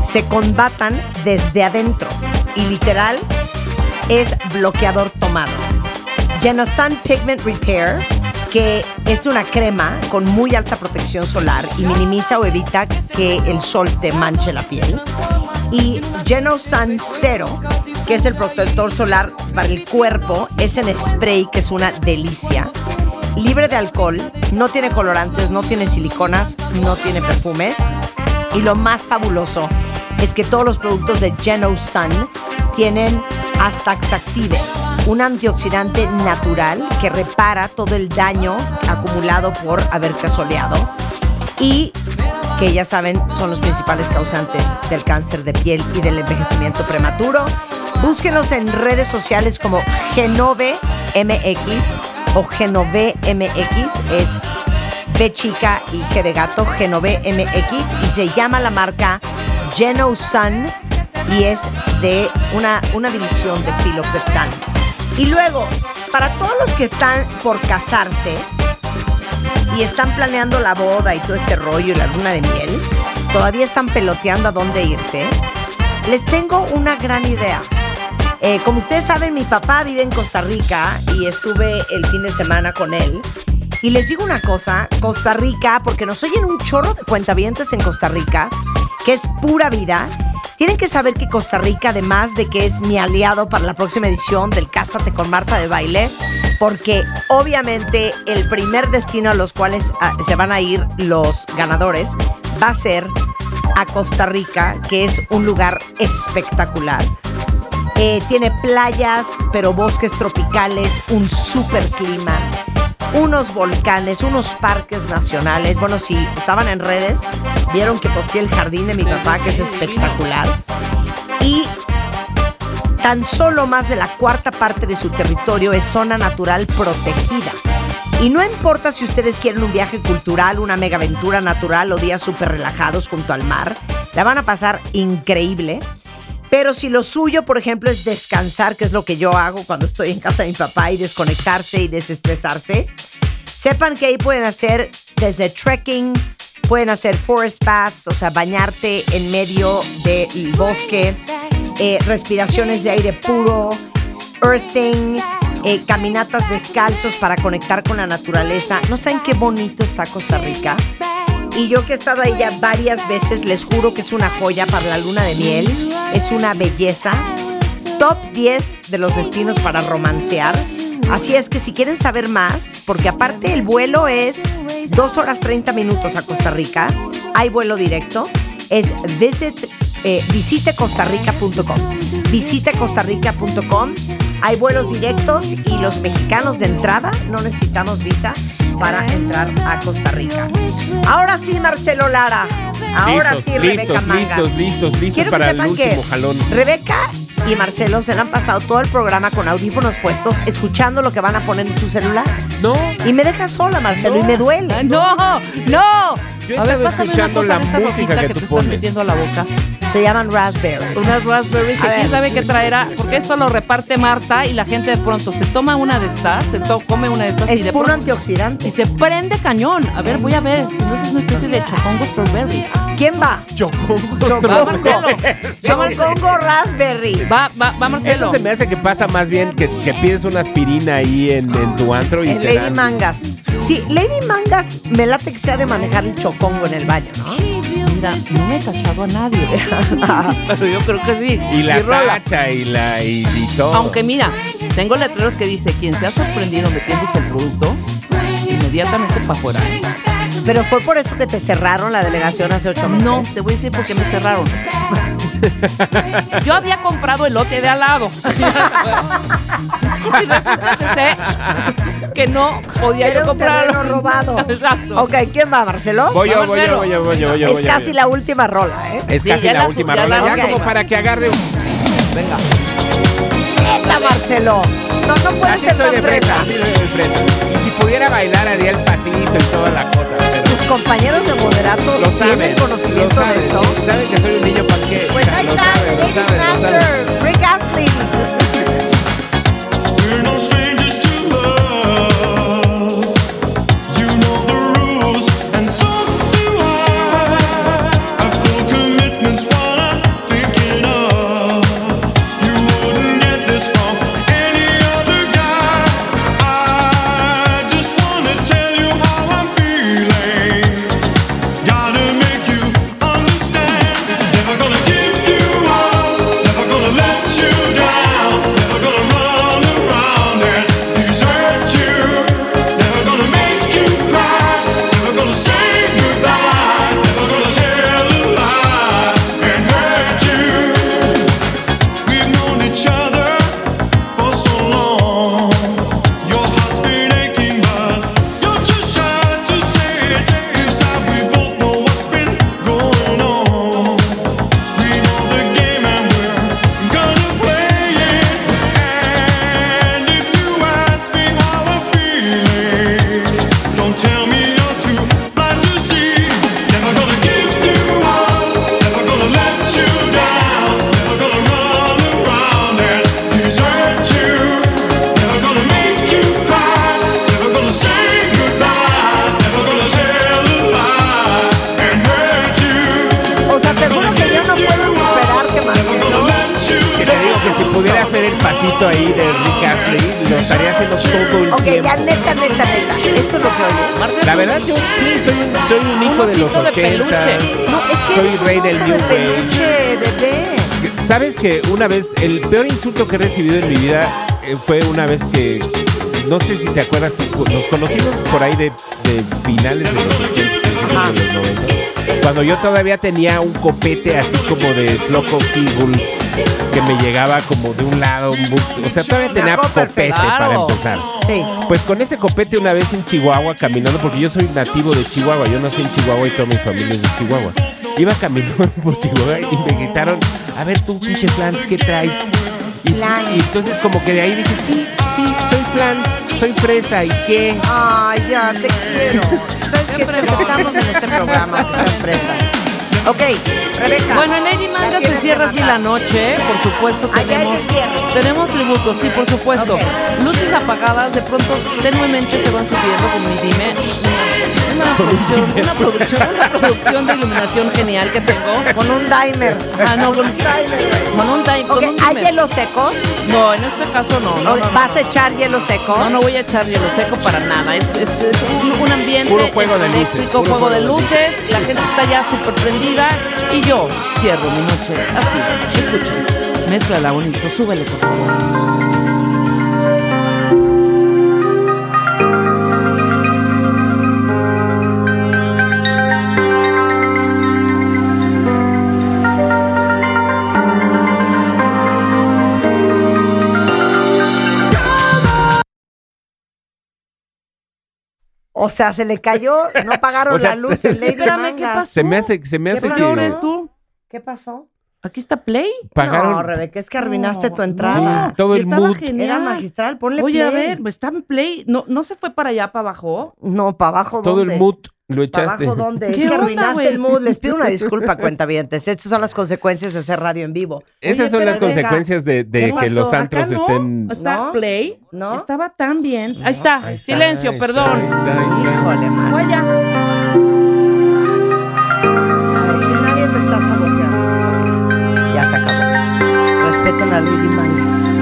se combatan desde adentro. Y literal es bloqueador tomado. Genosun Pigment Repair, que es una crema con muy alta protección solar y minimiza o evita que el sol te manche la piel. Y Genosun Zero, que es el protector solar para el cuerpo, es en spray, que es una delicia. Libre de alcohol, no tiene colorantes, no tiene siliconas, no tiene perfumes. Y lo más fabuloso es que todos los productos de Genosun tienen Astaxactive, un antioxidante natural que repara todo el daño acumulado por haberte soleado y que ya saben son los principales causantes del cáncer de piel y del envejecimiento prematuro. Búsquenos en redes sociales como Genove MX o Genove MX, es B chica y G de gato, Genove MX, y se llama la marca Genosun y es de una, una división de Filopeptan. Y luego, para todos los que están por casarse y están planeando la boda y todo este rollo y la luna de miel, todavía están peloteando a dónde irse, les tengo una gran idea. Eh, como ustedes saben, mi papá vive en Costa Rica y estuve el fin de semana con él. Y les digo una cosa, Costa Rica, porque nos oyen un chorro de cuentavientes en Costa Rica, que es pura vida. Tienen que saber que Costa Rica, además de que es mi aliado para la próxima edición del Cásate con Marta de Baile, porque obviamente el primer destino a los cuales ah, se van a ir los ganadores va a ser a Costa Rica, que es un lugar espectacular. Eh, tiene playas, pero bosques tropicales, un super clima, unos volcanes, unos parques nacionales. Bueno, si estaban en redes, vieron que posteé el jardín de mi papá, que es espectacular. Y tan solo más de la cuarta parte de su territorio es zona natural protegida. Y no importa si ustedes quieren un viaje cultural, una mega aventura natural o días súper relajados junto al mar, la van a pasar increíble. Pero si lo suyo, por ejemplo, es descansar, que es lo que yo hago cuando estoy en casa de mi papá y desconectarse y desestresarse, sepan que ahí pueden hacer desde trekking, pueden hacer forest baths, o sea, bañarte en medio del bosque, eh, respiraciones de aire puro, earthing, eh, caminatas descalzos para conectar con la naturaleza. ¿No saben qué bonito está Costa Rica? Y yo que he estado ahí ya varias veces, les juro que es una joya para la luna de miel. Es una belleza. Top 10 de los destinos para romancear. Así es que si quieren saber más, porque aparte el vuelo es 2 horas 30 minutos a Costa Rica, hay vuelo directo, es visit, eh, visitecostarrica.com. Visitecostarrica.com. Hay vuelos directos y los mexicanos de entrada no necesitamos visa para entrar a Costa Rica. Ahora sí, Marcelo Lara. Ahora listos, sí, Rebeca listos, Manga. listos, listos, listos Quiero para que el sepan último que jalón. Rebeca y Marcelo se le han pasado todo el programa con audífonos puestos, escuchando lo que van a poner en su celular. No. Y me deja sola, Marcelo, y me duele. No, no, Yo he A ver, estado escuchando la música rosita que te tú pones. metiendo a la boca. Se llaman raspberry. Unas raspberry que quién ver. sabe qué traerá, porque esto lo reparte Marta y la gente de pronto se toma una de estas, se to- come una de estas Es y de puro pronto antioxidante. y se prende cañón. A ver, voy a ver, si no es una especie de chocongo strawberry. ¿Quién va? Marcelo. Chocongo raspberry. Va, va, va Marcelo. Eso se me hace que pasa más bien que, que pides una aspirina ahí en, en tu antro y En te Lady dan- Mangas. Sí, Lady Mangas me late que sea de manejar el chocongo en el baño, ¿no? Mira, no me he cachado a nadie. Pero yo creo que sí. Y la tacha y la y, y todo. Aunque mira, tengo letreros que dice, quien se ha sorprendido metiéndose el producto, inmediatamente para afuera. Pero fue por eso que te cerraron la delegación hace ocho meses. No, te voy a decir por qué me cerraron. Yo había comprado el lote de al lado. y resulta que sé que no podía Era yo un comprarlo. robado. Exacto. Ok, ¿quién va, Marcelo? Voy yo, voy yo, voy yo, voy yo, voy yo. Es voy casi yo. la última rola, ¿eh? Es Sí, casi la la última rola, la ya como para que agarre un... Venga. Neta, Marcelo. No, no puede ser tan de fresa. Pudiera bailar haría el pasito y toda la cosa, pero... Tus compañeros de moderato Lo saben, tienen lo conocimiento saben, de esto. saben que soy un niño panque. Pues ahí lo está, saben, el lo Ladies saben, lo saben. Que he recibido en mi vida eh, fue una vez que, no sé si te acuerdas, nos conocimos por ahí de, de finales de los 80, principios de los 90, cuando yo todavía tenía un copete así como de Flock of Seagulls que me llegaba como de un lado, o sea, todavía tenía copete para empezar. Sí. Pues con ese copete una vez en Chihuahua caminando, porque yo soy nativo de Chihuahua, yo nací en Chihuahua y toda mi familia es de Chihuahua. Iba caminando por Chihuahua y me gritaron, a ver tú, pinche Flans, ¿qué traes? Y, y entonces como que de ahí dije, sí, sí, soy Flans, soy fresa, ¿y qué? Ay, ya, te quiero. ¿Sabes qué? Te en este programa, que seas fresa. Ok, Rebeca. Bueno, en Lady Manga se cierra así la noche, por supuesto tenemos, tenemos tributos, sí, por supuesto. Luces apagadas, de pronto tenuemente se van subiendo con mi dime. Una producción, una producción, una producción de iluminación genial que tengo. Con un dimer. Ah, no, con, con un time, Ok, con un ¿hay dimmer. hielo seco? No, en este caso no, no, ¿O no, no, ¿Vas no. a echar hielo seco? No, no voy a echar hielo seco para nada. Es, es- es un, un ambiente Puro juego de luces, eléctrico, puro juego de luces. La gente está ya súper prendida y yo cierro mi noche así. Escuchen, mézclala bonito, súbele por favor. O sea, se le cayó, no pagaron O sea, la luz en Lady Espérame, ¿qué pasó? Se me hace, se me ¿Qué hace pasó? ¿Qué que... hora es tú? ¿Qué pasó? Aquí está Play. Pagaron. No, Rebeca, es que arruinaste No, tu entrada. Sí, todo Y el estaba mood. genial. Era magistral, ponle Oye, a play. ver, está en Play. ¿No, ¿No se fue para allá, para abajo? No, para abajo Todo ¿dónde? el mood lo ¿Para echaste. abajo dónde? Es ¿Qué que onda, arruinaste el mood. Les pido una disculpa, cuentavientes. Estas son las consecuencias de hacer radio en vivo. Esas Oye, son las Rebeca, consecuencias de, de ¿qué que los antros no. estén. Está ¿No? Play. ¿No? Estaba tan bien. Ahí está. Silencio, perdón. Híjole, man. Fue allá. Que nadie te está saboteando. Ya se acabó. Respeten a Lady Mangas.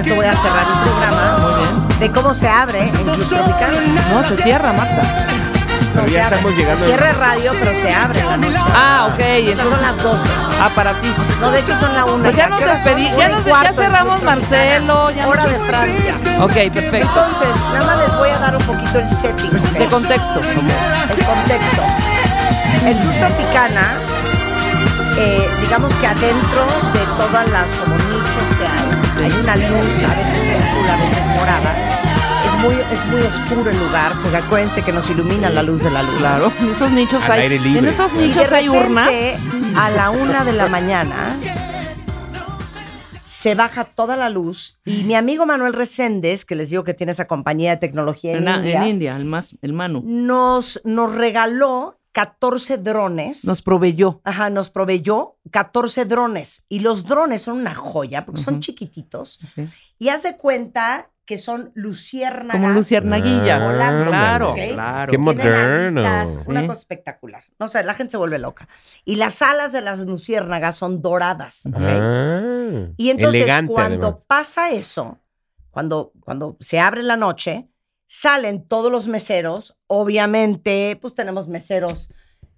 Esto voy a cerrar el programa. Muy bien. De cómo se abre en Club Tropical. No, se cierra, Marta. Pero ya estamos llegando. Cierre radio, pero se abre la noche. Ah, ok. Entonces, son las 12. ah, para ti. No, de hecho son la 1. Pues ya nos despedí, ya, nos, ya cerramos Marcelo, ya Hora de Francia. Ok, perfecto. Entonces, nada más les voy a dar un poquito el setting. ¿ok? De contexto. el contexto. El Club Tropicana, eh, digamos que adentro de todas las que hay, una luz, a veces azul, a veces morada. Es muy, es muy oscuro el lugar, porque acuérdense que nos ilumina la luz de la luz. Claro, en esos nichos Al hay. aire libre. En esos Y de nichos hay urnas. repente, a la una de la mañana se baja toda la luz y mi amigo Manuel Reséndez, que les digo que tiene esa compañía de tecnología en, En, India, en India, el, más, el Manu. nos, nos regaló 14 drones. Nos proveyó. Ajá, nos proveyó 14 drones. Y los drones son una joya porque son chiquititos. Sí. Y haz de cuenta que son luciérnagas. Como luciérnaguillas. volando, claro, ¿ok? claro. Qué moderno. alitas, Una Sí. cosa espectacular. No sé, la gente se vuelve loca. Y las alas de las luciérnagas son doradas. Ah, Y entonces elegante, cuando además. pasa eso, cuando, cuando se abre la noche, salen todos los meseros. Obviamente, pues tenemos meseros.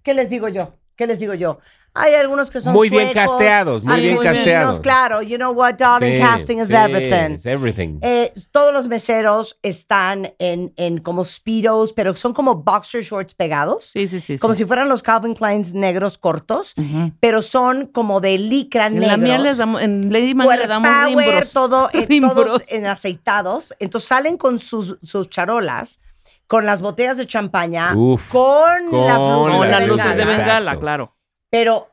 ¿Qué les digo yo? ¿Qué les digo yo? Hay algunos que son Muy bien suecos, casteados, muy bien casteados. Claro, you know what, darling, Sí, casting is sí, everything. it's everything. Eh, todos los meseros están en, en como speedos, pero son como boxer shorts pegados. Sí, sí, sí. Como sí. si fueran los Calvin Kleins negros cortos, Ujú. pero son como de licra En negros. la mía les damos, en Lady Man le damos Power, rimbros. todo, eh, Rimbros. todos en aceitados. Entonces salen con sus, sus charolas, con las botellas de champaña, Uf, con, con las luces Con de las luces de bengala. bengala, Exacto. claro. Pero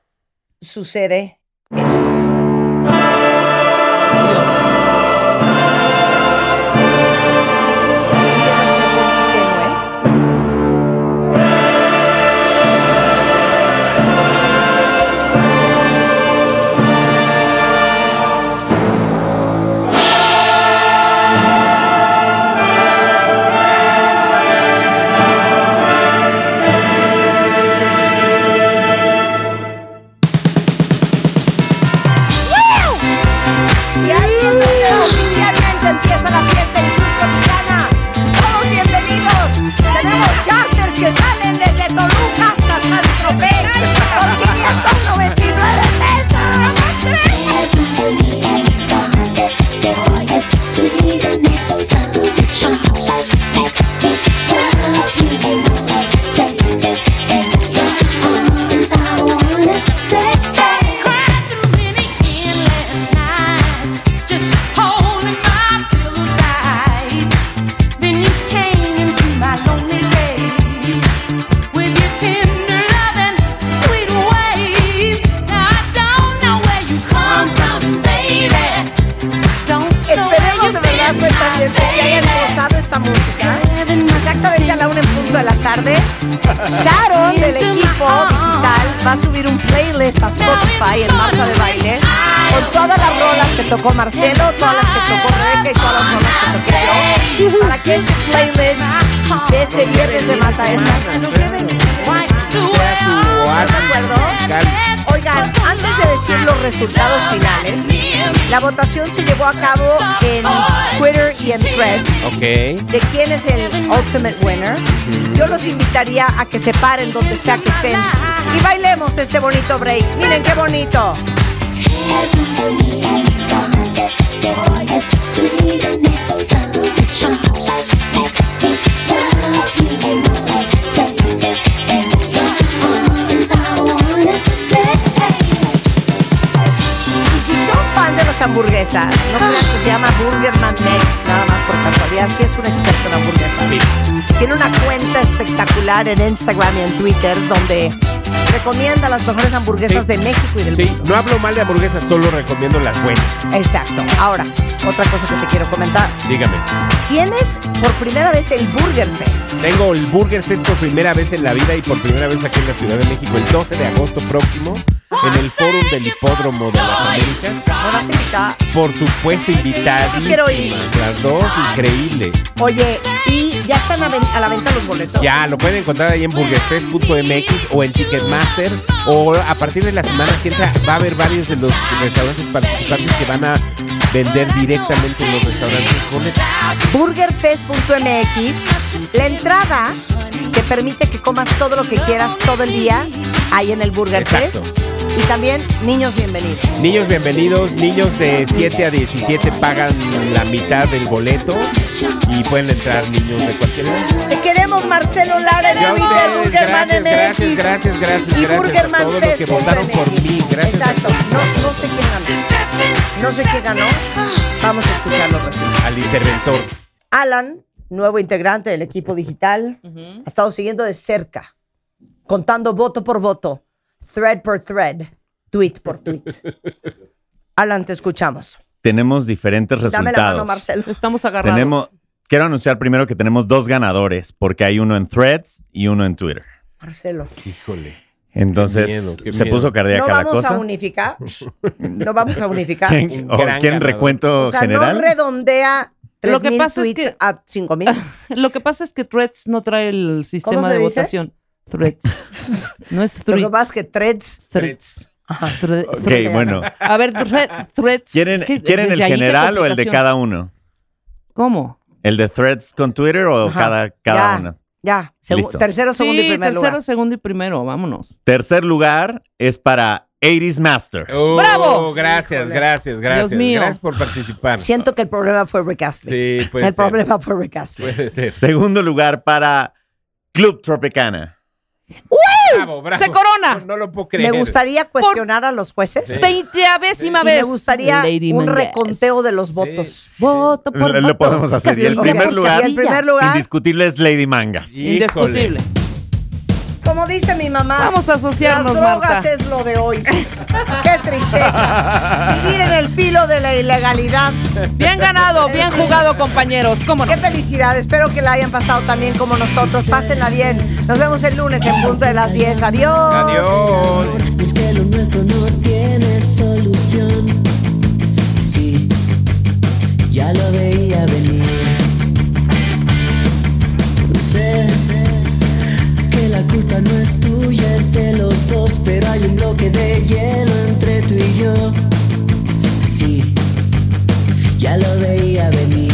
sucede esto. La votación se llevó a cabo en Twitter y en Threads Ok. de quién es el ultimate winner. Yo los invitaría a que se paren donde sea que estén y bailemos este bonito break. Miren qué bonito. Hamburguesas, no crean que se llama Burgerman Mex, nada más por casualidad, sí es un experto en hamburguesas. Tiene una cuenta espectacular en Instagram y en Twitter donde recomienda las mejores hamburguesas de México y del Sí, mundo. no hablo mal de hamburguesas, solo recomiendo las buenas. Exacto. Ahora, otra cosa que te quiero comentar. Dígame. Tienes por primera vez el Burger Fest. Tengo el Burger Fest por primera vez en la vida y por primera vez aquí en la Ciudad de México el 12 de agosto próximo en el Fórum del Hipódromo de las Américas. ¿Me vas a invitar? Por supuesto, invitadas. Sí quiero ir. Las dos, increíble. Oye, ¿y ya están a, ven- a la venta los boletos? Ya, lo pueden encontrar ahí en burgerfest.mx o en Ticketmaster. O a partir de la semana que entra va a haber varios de los restaurantes participantes que van a vender directamente en los restaurantes burgerfest.mx. La entrada te permite que comas todo lo que quieras todo el día ahí en el Burger Exacto. Fest. Y también niños bienvenidos. Niños bienvenidos, niños de 7 a 17 pagan la mitad del boleto y pueden entrar niños de cualquier edad. Te queremos, Marcelo Lara, en ustedes, Burgerman MX. gracias, gracias, gracias, y gracias a todos los que votaron por mí, gracias. Exacto. No, no sé quién ganó. No sé quién ganó. Vamos a escuchar los resultados. Al interventor. Alan, nuevo integrante del equipo digital, ha estado siguiendo de cerca, contando voto por voto, thread por thread, tweet por tweet. Alan, te escuchamos. Tenemos diferentes Dame la mano, resultados. Marcelo. Estamos agarrados. Tenemos, quiero anunciar primero que tenemos dos ganadores, porque hay uno en Threads y uno en Twitter. Marcelo. Híjole. Entonces, Qué miedo, qué se miedo. puso cardíaca No la vamos a cosa. unificar. No vamos a unificar. ¿Quién, o gran ¿quién ganador. recuento O sea, general? no redondea Lo que 3,000 pasa es tweets que- a 5,000. Lo que pasa es que Threads no trae el sistema se de dice? votación. Threads. No es Lo que Threads. pasa es que threads. Threads. Thre- Ok, threads. bueno. A ver, thre- Threads. ¿Quieren, Es que ¿quieren el general o el de cada uno? ¿Cómo? ¿El de Threads con Twitter o Ajá. cada, cada ya, uno? ya. Segu- Listo. tercero, segundo sí, y primer tercero, lugar. segundo y primero. Vámonos. Tercer lugar es para 80s Master. Oh, ¡Bravo! Gracias, gracias, gracias. mío. Gracias por participar. Siento que el problema fue Rick Astley. Sí, puede el ser. problema fue Rick Astley. Puede ser. Segundo lugar para Club Tropicana. Bravo, bravo. ¡Se corona! No, no lo puedo creer. Me gustaría cuestionar a los jueces. Veinteavésima Y vez. me gustaría Lady un reconteo de los votos. Voto por Lo, lo podemos hacer. Y el primer lugar, Y el primer lugar, indiscutible es Lady Mangas. Híjole. Indiscutible. Como dice mi mamá, Vamos a asociarnos, las drogas Marta. es lo de hoy. Qué tristeza. Vivir en el filo de la ilegalidad. Bien ganado, bien jugado, compañeros. ¿Cómo no? Qué felicidad. Espero que la hayan pasado también como nosotros. Pásenla bien. Nos vemos el lunes en punto de las 10. Adiós. Adiós. Es que lo nuestro no tiene solución. Sí, ya lo veía venir. La culpa no es tuya, es de los dos, pero hay un bloque de hielo entre tú y yo. Sí, ya lo veía venir.